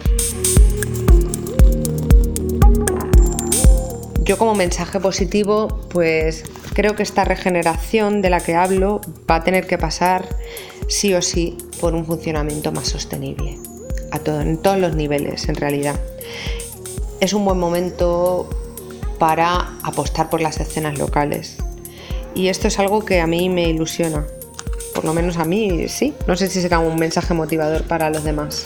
Yo como mensaje positivo, pues creo que esta regeneración de la que hablo va a tener que pasar sí o sí por un funcionamiento más sostenible, a todo, en todos los niveles en realidad. Es un buen momento para apostar por las escenas locales. Y esto es algo que a mí me ilusiona. Por lo menos a mí sí. No sé si será un mensaje motivador para los demás.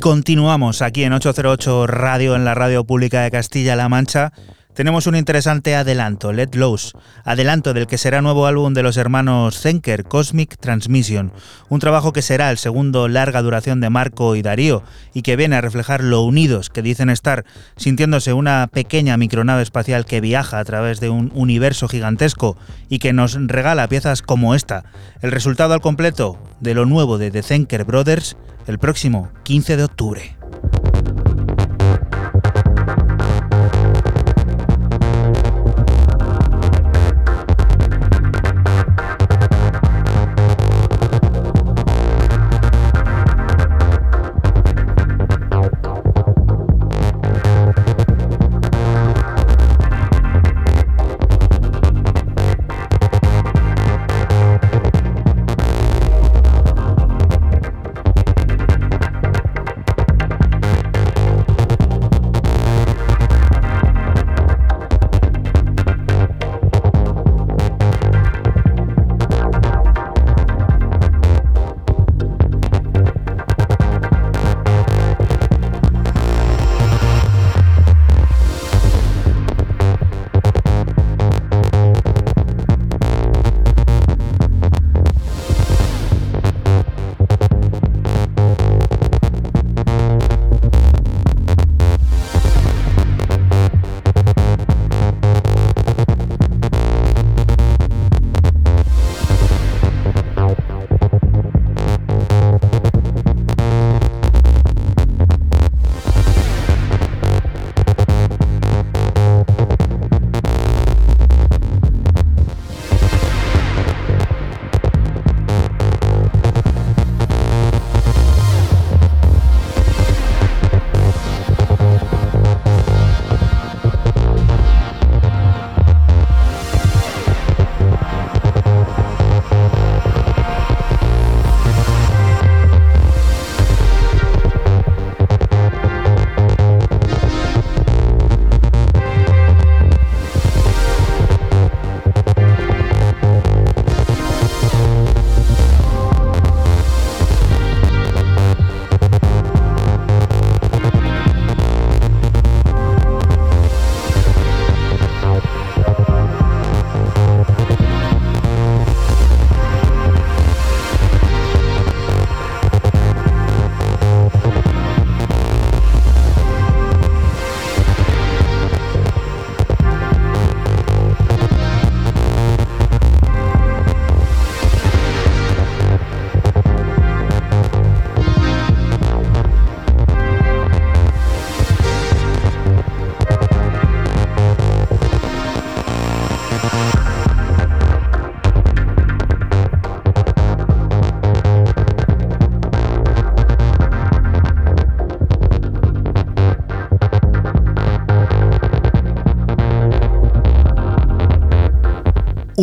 Continuamos aquí en 808 Radio, en la radio pública de Castilla-La Mancha. Tenemos un interesante adelanto, Let Lows, adelanto del que será nuevo álbum de los hermanos Zenker, Cosmic Transmission, un trabajo que será el segundo larga duración de Marco y Darío y que viene a reflejar lo unidos que dicen estar, sintiéndose una pequeña micronave espacial que viaja a través de un universo gigantesco y que nos regala piezas como esta, el resultado al completo de lo nuevo de The Zenker Brothers el próximo 15 de octubre.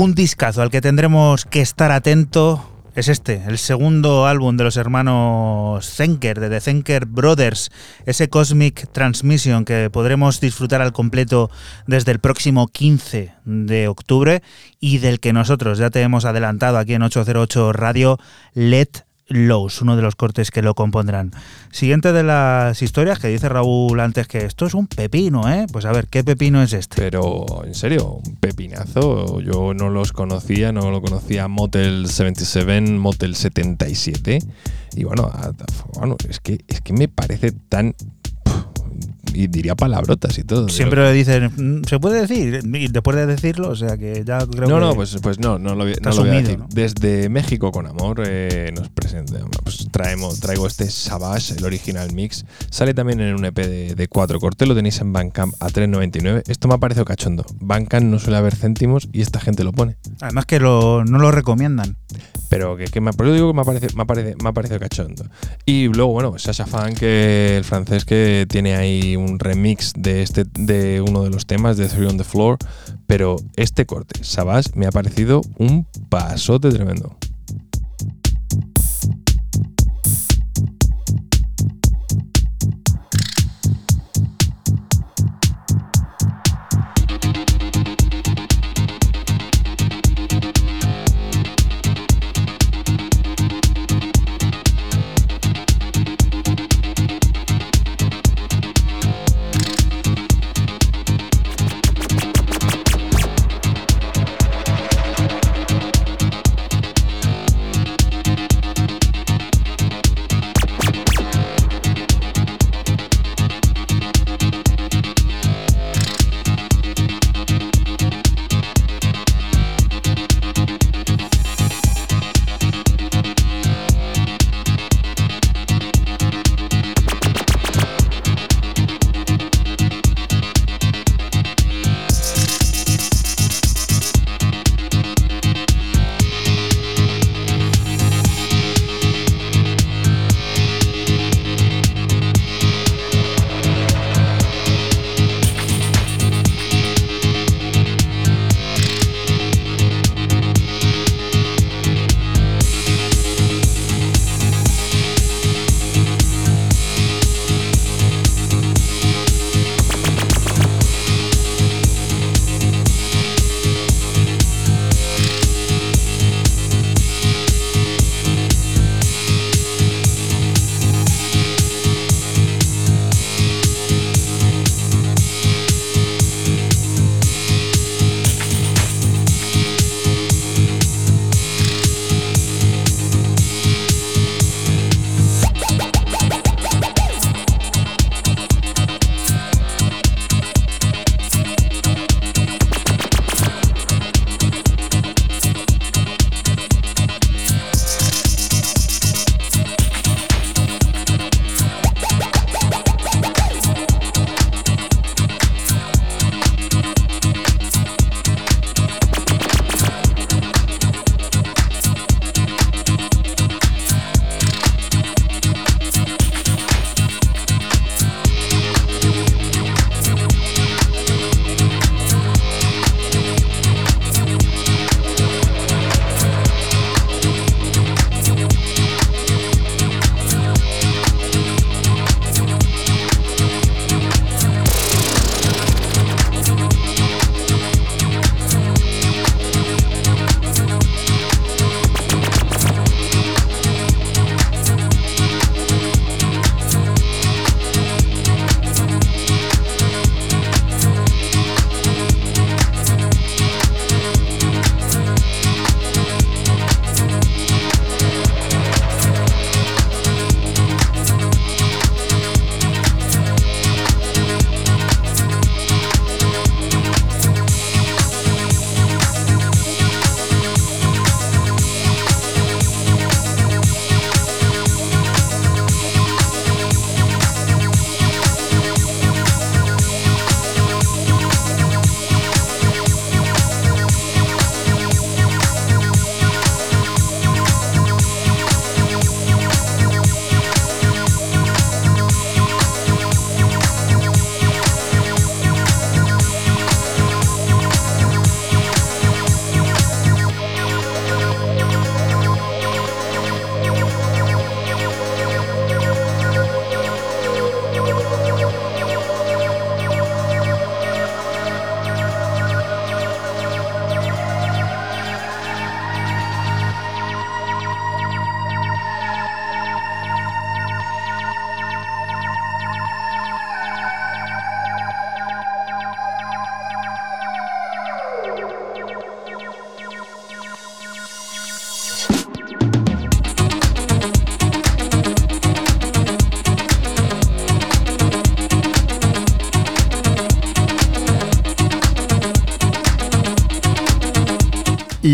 Un discazo al que tendremos que estar atento es este, el segundo álbum de los hermanos Zenker, de The Zenker Brothers, ese Cosmic Transmission que podremos disfrutar al completo desde el próximo 15 de octubre y del que nosotros ya te hemos adelantado aquí en 808 Radio, Let Lows, uno de los cortes que lo compondrán. Siguiente de las historias que dice Raúl antes que esto es un pepino, ¿eh? Pues a ver, ¿qué pepino es este? Pero, en serio, un pepinazo. Yo no los conocía, no lo conocía Motel 77, Motel 77. Y bueno, bueno es, que, es que me parece tan y diría palabrotas y todo. Siempre le dicen, mm, ¿se puede decir? Y después de decirlo, o sea que ya creo no, que. No, pues, pues no, no lo, voy, a decir. Desde México con Amor eh, nos presenta, pues traemos, traigo este Savage, el original mix. Sale también en un EP de, de cuatro cortes, lo tenéis en Bandcamp a 3.99. Esto me ha parecido cachondo. Bandcamp no suele haber céntimos y esta gente lo pone. Además que lo, no lo recomiendan. Pero que, que me, por eso digo que me parece, me, parece, me ha parecido cachondo. Y luego, bueno, Sasha Fan, que el francés que tiene ahí un remix de este de uno de los temas de Three on the Floor. Pero este corte, Sabas, me ha parecido un pasote tremendo.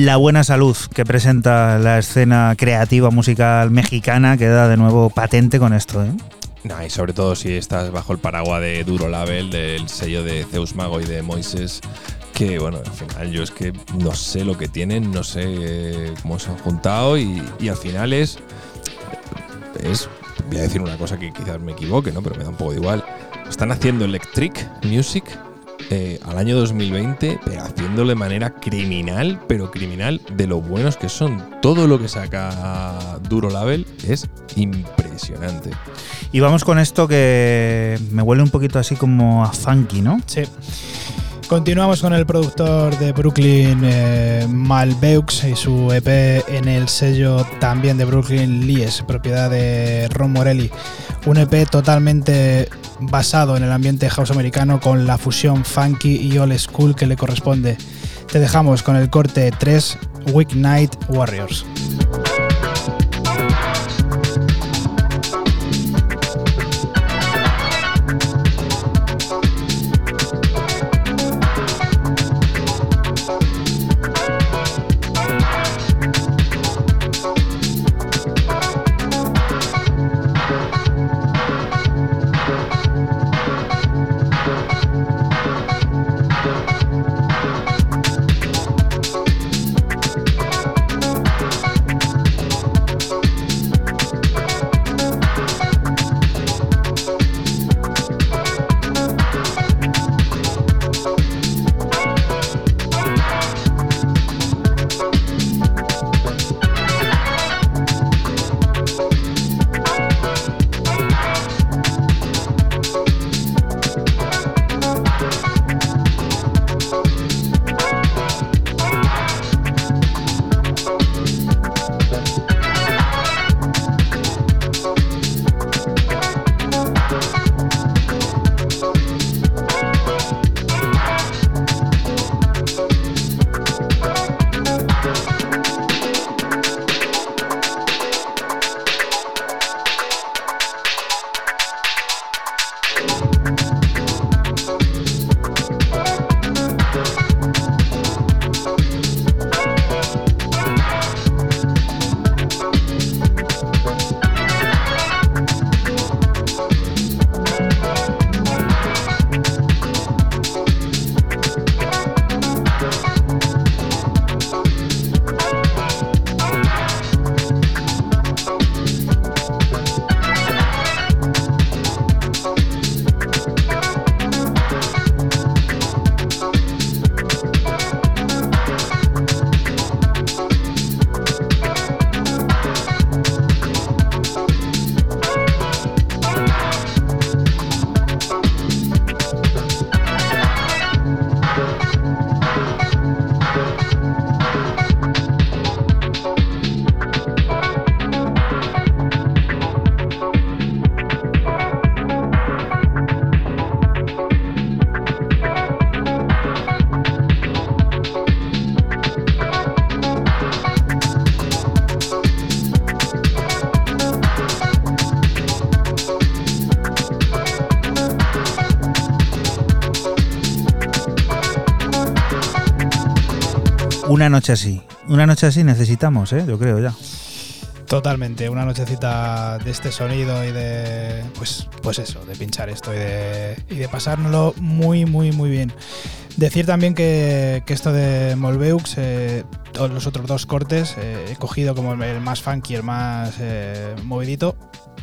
La buena salud que presenta la escena creativa musical mexicana queda de nuevo patente con esto. ¿eh? y sobre todo si estás bajo el paraguas de Duro Label, del sello de Zeus Mago y de Moises, que bueno, al final yo es que no sé lo que tienen, no sé eh, cómo se han juntado y, al final es, es, voy a decir una cosa que quizás me equivoque, ¿no? pero me da un poco de igual. Están haciendo Electric Music eh, al año 2020, pero haciéndolo de manera criminal, pero criminal de lo buenos que son. Todo lo que saca Duro Label es impresionante. Y vamos con esto que me huele un poquito así como a funky, ¿no? Sí. Continuamos con el productor de Brooklyn, eh, Malbeux, y su EP en el sello también de Brooklyn, Lies, propiedad de Ron Morelli. Un EP totalmente basado en el ambiente house americano con la fusión funky y old school que le corresponde. Te dejamos con el corte 3, Weeknight Warriors. Una noche así. Una noche así necesitamos, ¿eh? Yo creo ya. Totalmente, una nochecita de este sonido y de. Pues, pues eso, de pinchar esto y de, y de pasárnoslo muy, muy, muy bien. Decir también que, que esto de Molbeux, eh, todos los otros dos cortes, eh, he cogido como el más funky, el más eh, movidito,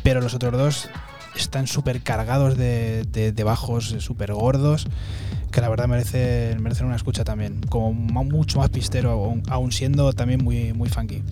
pero los otros dos están súper cargados de, de, de bajos súper gordos que la verdad merece, merecen una escucha también, como mucho más pistero, aún, aún siendo también muy, muy funky.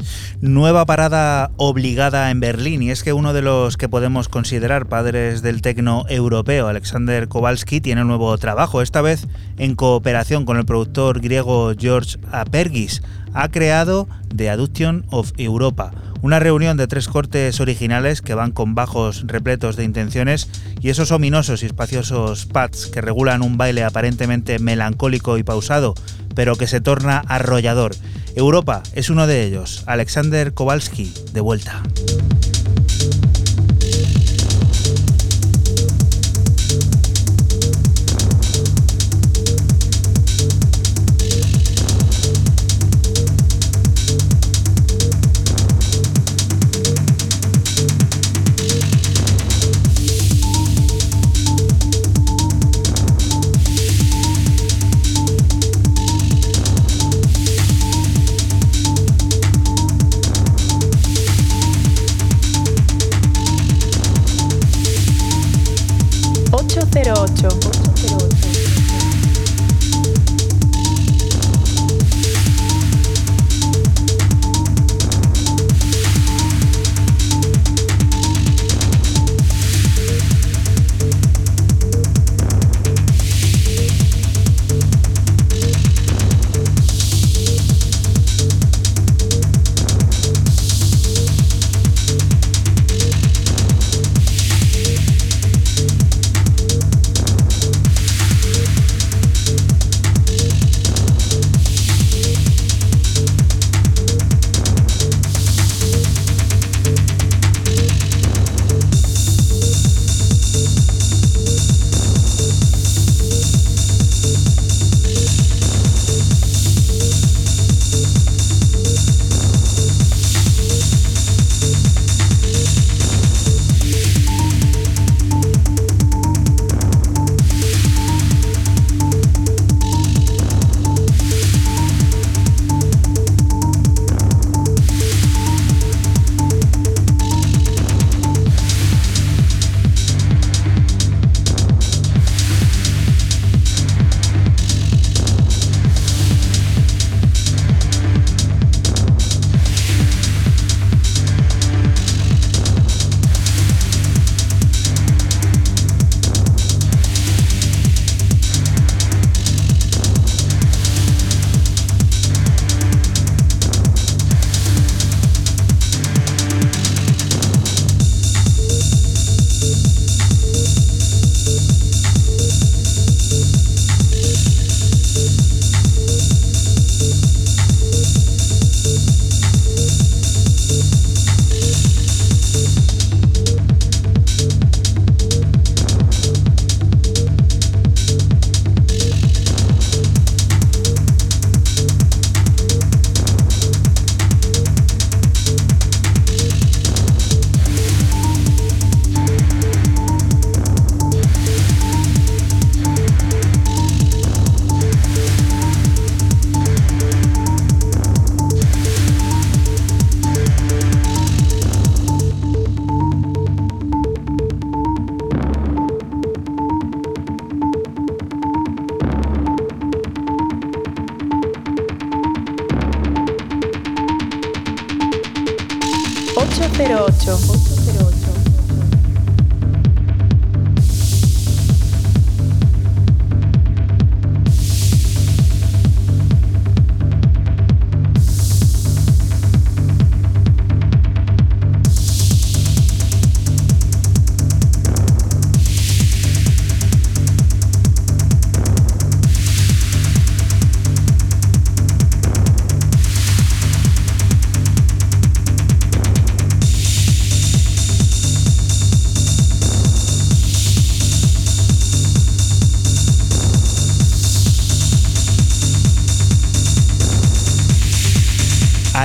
Nueva parada obligada en Berlín, y es que uno de los que podemos considerar padres del tecno europeo, Alexander Kowalski, tiene un nuevo trabajo, esta vez en cooperación con el productor griego George Apergis. Ha creado The Adduction of Europa una reunión de tres cortes originales que van con bajos repletos de intenciones y esos ominosos y espaciosos pads que regulan un baile aparentemente melancólico y pausado, pero que se torna arrollador. Europa es uno de ellos. Alexander Kowalski, de vuelta.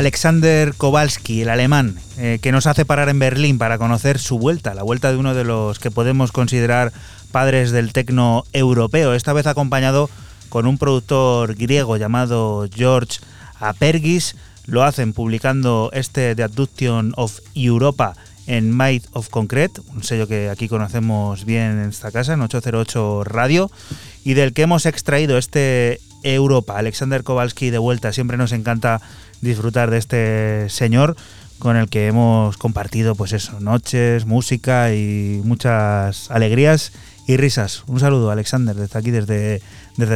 Alexander Kowalski, el alemán, eh, que nos hace parar en Berlín para conocer su vuelta, la vuelta de uno de los que podemos considerar padres del tecno europeo, esta vez acompañado con un productor griego llamado George Apergis. Lo hacen publicando este The Abduction of Europa en Made of Concrete, un sello que aquí conocemos bien en esta casa, en 808 Radio, y del que hemos extraído este Europa. Alexander Kowalski de vuelta, siempre nos encanta disfrutar de este señor con el que hemos compartido pues eso, noches, música y muchas alegrías y risas. Un saludo Alexander desde aquí, desde,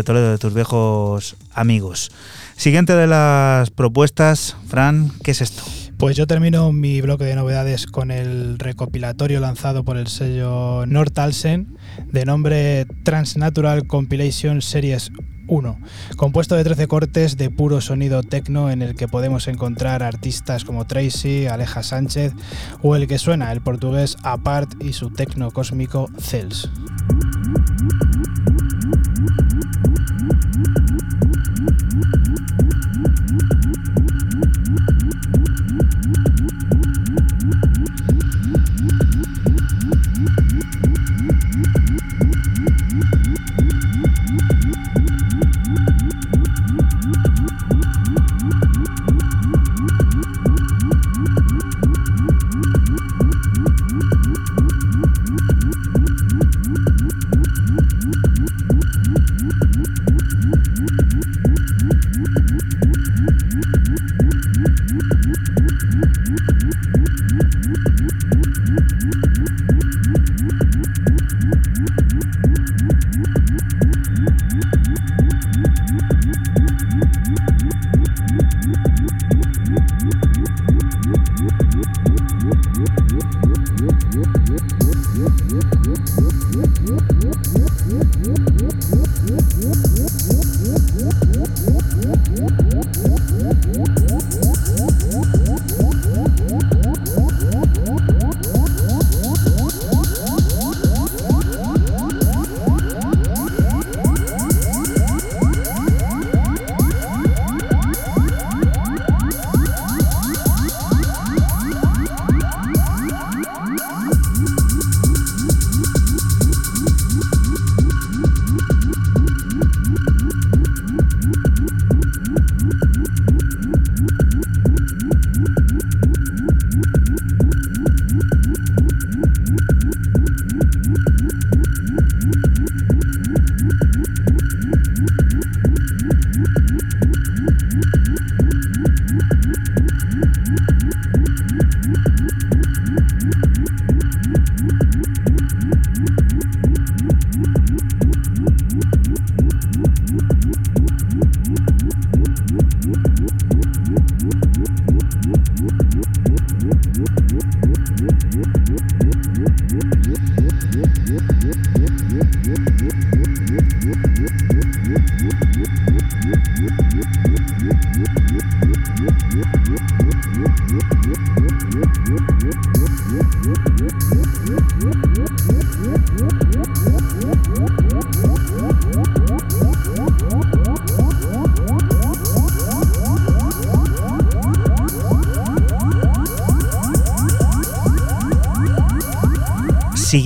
Toledo, de tus viejos amigos. Siguiente de las propuestas, Fran, ¿qué es esto? Pues yo termino mi bloque de novedades con el recopilatorio lanzado por el sello Nordalsen de nombre Transnatural Compilation Series 1, compuesto de 13 cortes de puro sonido techno en el que podemos encontrar artistas como Tracy, Aleja Sánchez o el que suena el portugués Apart y su techno cósmico Cels.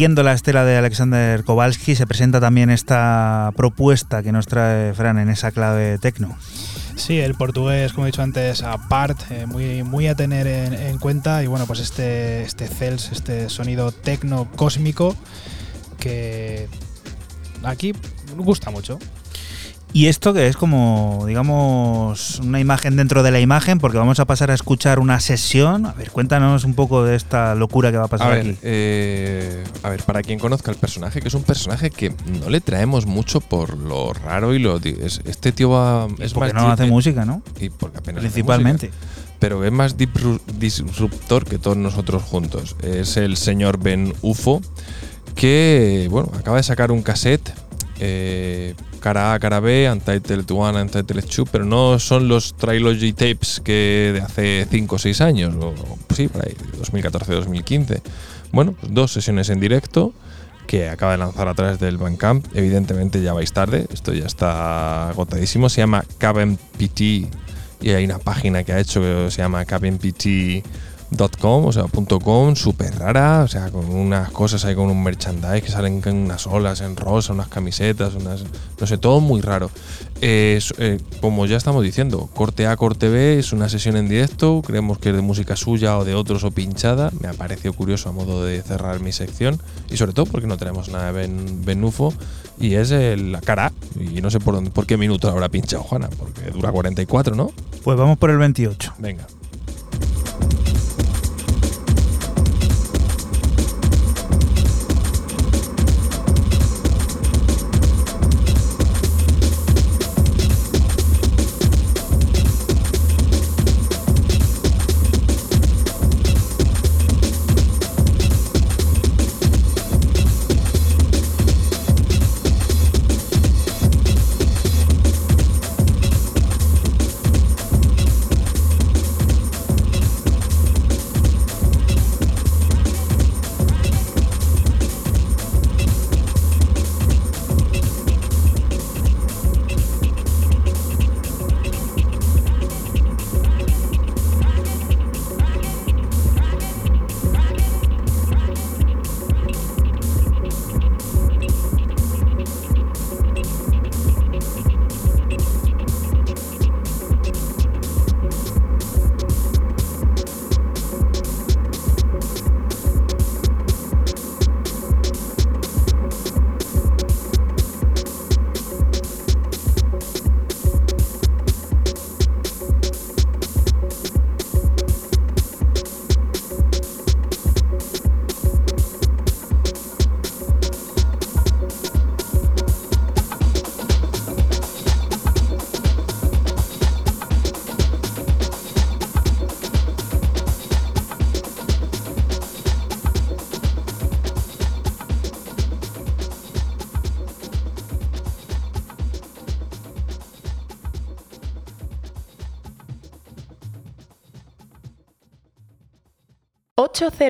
Siguiendo la estela de Alexander Kowalski, se presenta también esta propuesta que nos trae Fran en esa clave tecno. Sí, el portugués, como he dicho antes, apart, eh, muy, muy a tener en, cuenta. Y bueno, pues este, este Cels, este sonido tecno cósmico que aquí gusta mucho. Y esto que es como, digamos, una imagen dentro de la imagen, porque vamos a pasar a escuchar una sesión. A ver, cuéntanos un poco de esta locura que va a pasar a ver, aquí. eh, a ver, para quien conozca el personaje, que es un personaje que no le traemos mucho por lo raro y lo. es- este tío va. Es porque más no hace música, ¿no? Y porque apenas hace Principalmente. pero es más disru- disruptor que todos nosotros juntos. Es el señor Ben UFO, que bueno, acaba de sacar un cassette, eh, cara A, cara B, Untitled 1, Untitled 2, pero no son los Trilogy Tapes que de hace 5 o 6 años, o sí, por ahí, 2014-2015. Bueno, pues dos sesiones en directo que acaba de lanzar a través del Bandcamp. Evidentemente ya vais tarde, esto ya está agotadísimo. Se llama Cabin PT y hay una página que ha hecho que se llama cabinpt.com, o sea, .com, súper rara, o sea, con unas cosas ahí con un merchandise que salen con unas olas en rosa, unas camisetas, unas, no sé, todo muy raro. Eh, eh, como ya estamos diciendo, corte A, corte B, es una sesión en directo, creemos que es de música suya o de otros o pinchada, me ha parecido curioso a modo de cerrar mi sección y sobre todo porque no tenemos nada de Ben, Benufo y es el- la cara y no sé por, dónde, por qué minuto habrá pinchado Juana, porque dura 44, ¿no? Pues vamos por el 28. Venga.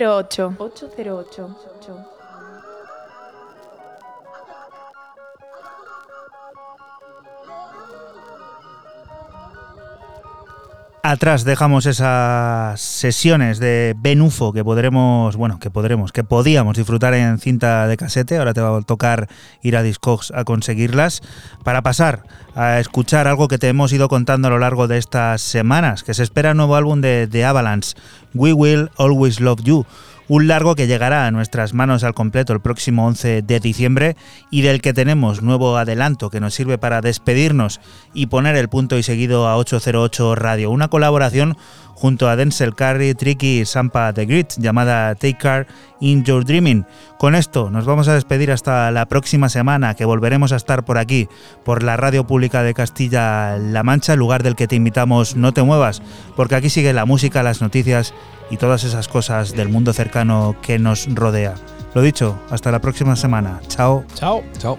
808. 808. Atrás dejamos esas sesiones de Benufo que podremos, bueno, que podremos, que podíamos disfrutar en cinta de casete. Ahora te va a tocar ir a Discogs a conseguirlas. Para pasar a escuchar algo que te hemos ido contando a lo largo de estas semanas, que se espera un nuevo álbum de, de Avalanche, We Will Always Love You. Un largo que llegará a nuestras manos al completo el próximo 11 de diciembre y del que tenemos nuevo adelanto que nos sirve para despedirnos y poner el punto y seguido a 808 Radio. Una colaboración junto a Denzel Curry, Tricky y Sampa The Grit llamada Take Care in Your Dreaming. Con esto nos vamos a despedir hasta la próxima semana que volveremos a estar por aquí, por la Radio Pública de Castilla-La Mancha, lugar del que te invitamos no te muevas, porque aquí sigue la música, las noticias y todas esas cosas del mundo cercano que nos rodea. Lo dicho, hasta la próxima semana. Chao. Chao. Chao.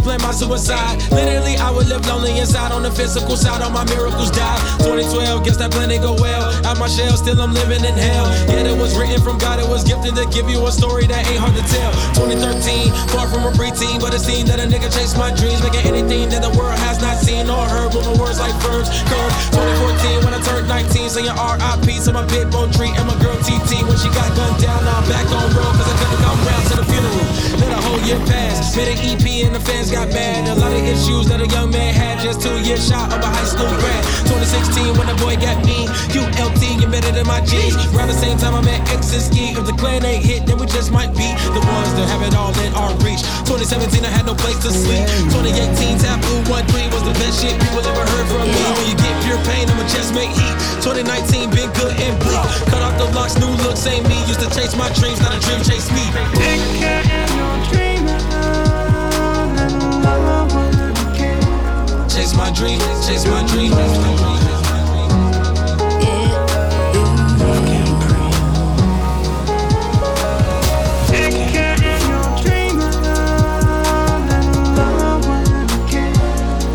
planned my suicide. Literally, I would live lonely inside on the physical side. All my miracles died. 2012, guess that plan didn't go well. Out my shell, still I'm living in hell. Yet it was written from God, it was gifted to give you a story that ain't hard to tell. 2013, far from a preteen, but it seemed that a nigga chased my dreams, making anything that the world has not seen or heard. Moving words like verbs, curve. 2014, when I turned 19, saying RIP to my pit bull tree and my girl TT. When she got gunned down, now I'm back on road, cause I couldn't come round to the funeral. Let a whole year pass, made an EP and the fans got mad. A lot of issues that a young man had, just two years shot of a high school grad. 2016, when the boy got me, ULT embedded in my G's. Around the same time I met X and Ski. If the clan ain't hit, then we just might be the ones that have it all in our reach. 2017, I had no place to sleep. 2018, Taboo 1 was the best shit people ever heard from me. When you get pure pain, I'ma just make heat. 2019, been good and bleak. Cut off the locks, new look, same me. Used to chase my dreams, not a dream chase me. Chase my dream, chase my dream.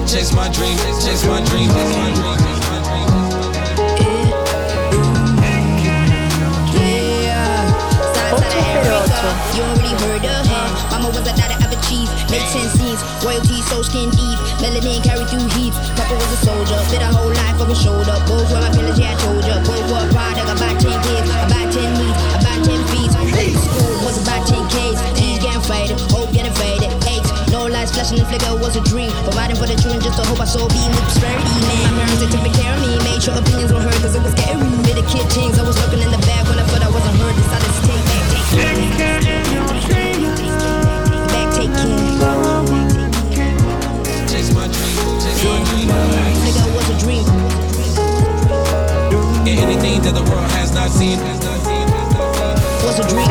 Chase my dream, chase my dream, chase my dream. You already heard of her. Mama was a daughter a chief. 10 scenes. Royalty so skin deep. Melanin carried through heaps. Papa was a soldier. Fit a whole life on his shoulder. Both were my pillars, yeah, I told ya. Both were a product. About 10 kids. About 10 meats. About 10 feet. School was about 10 Ks. T's getting faded. Hope getting faded. Eight. No lights flashing and flicker was a dream. Providing for the children just to hope I saw beam with prosperity. Man, my parents they took care of me. Made sure opinions were heard cause it was scary. Did the kid things. I was looking in the back when I thought I wasn't heard. Decided to take back, take. Back, Nigga, it was a dream. Yeah, anything that the world has not seen. Was a dream.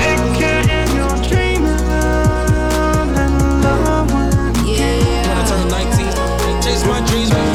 When I turn 19, chase my dreams.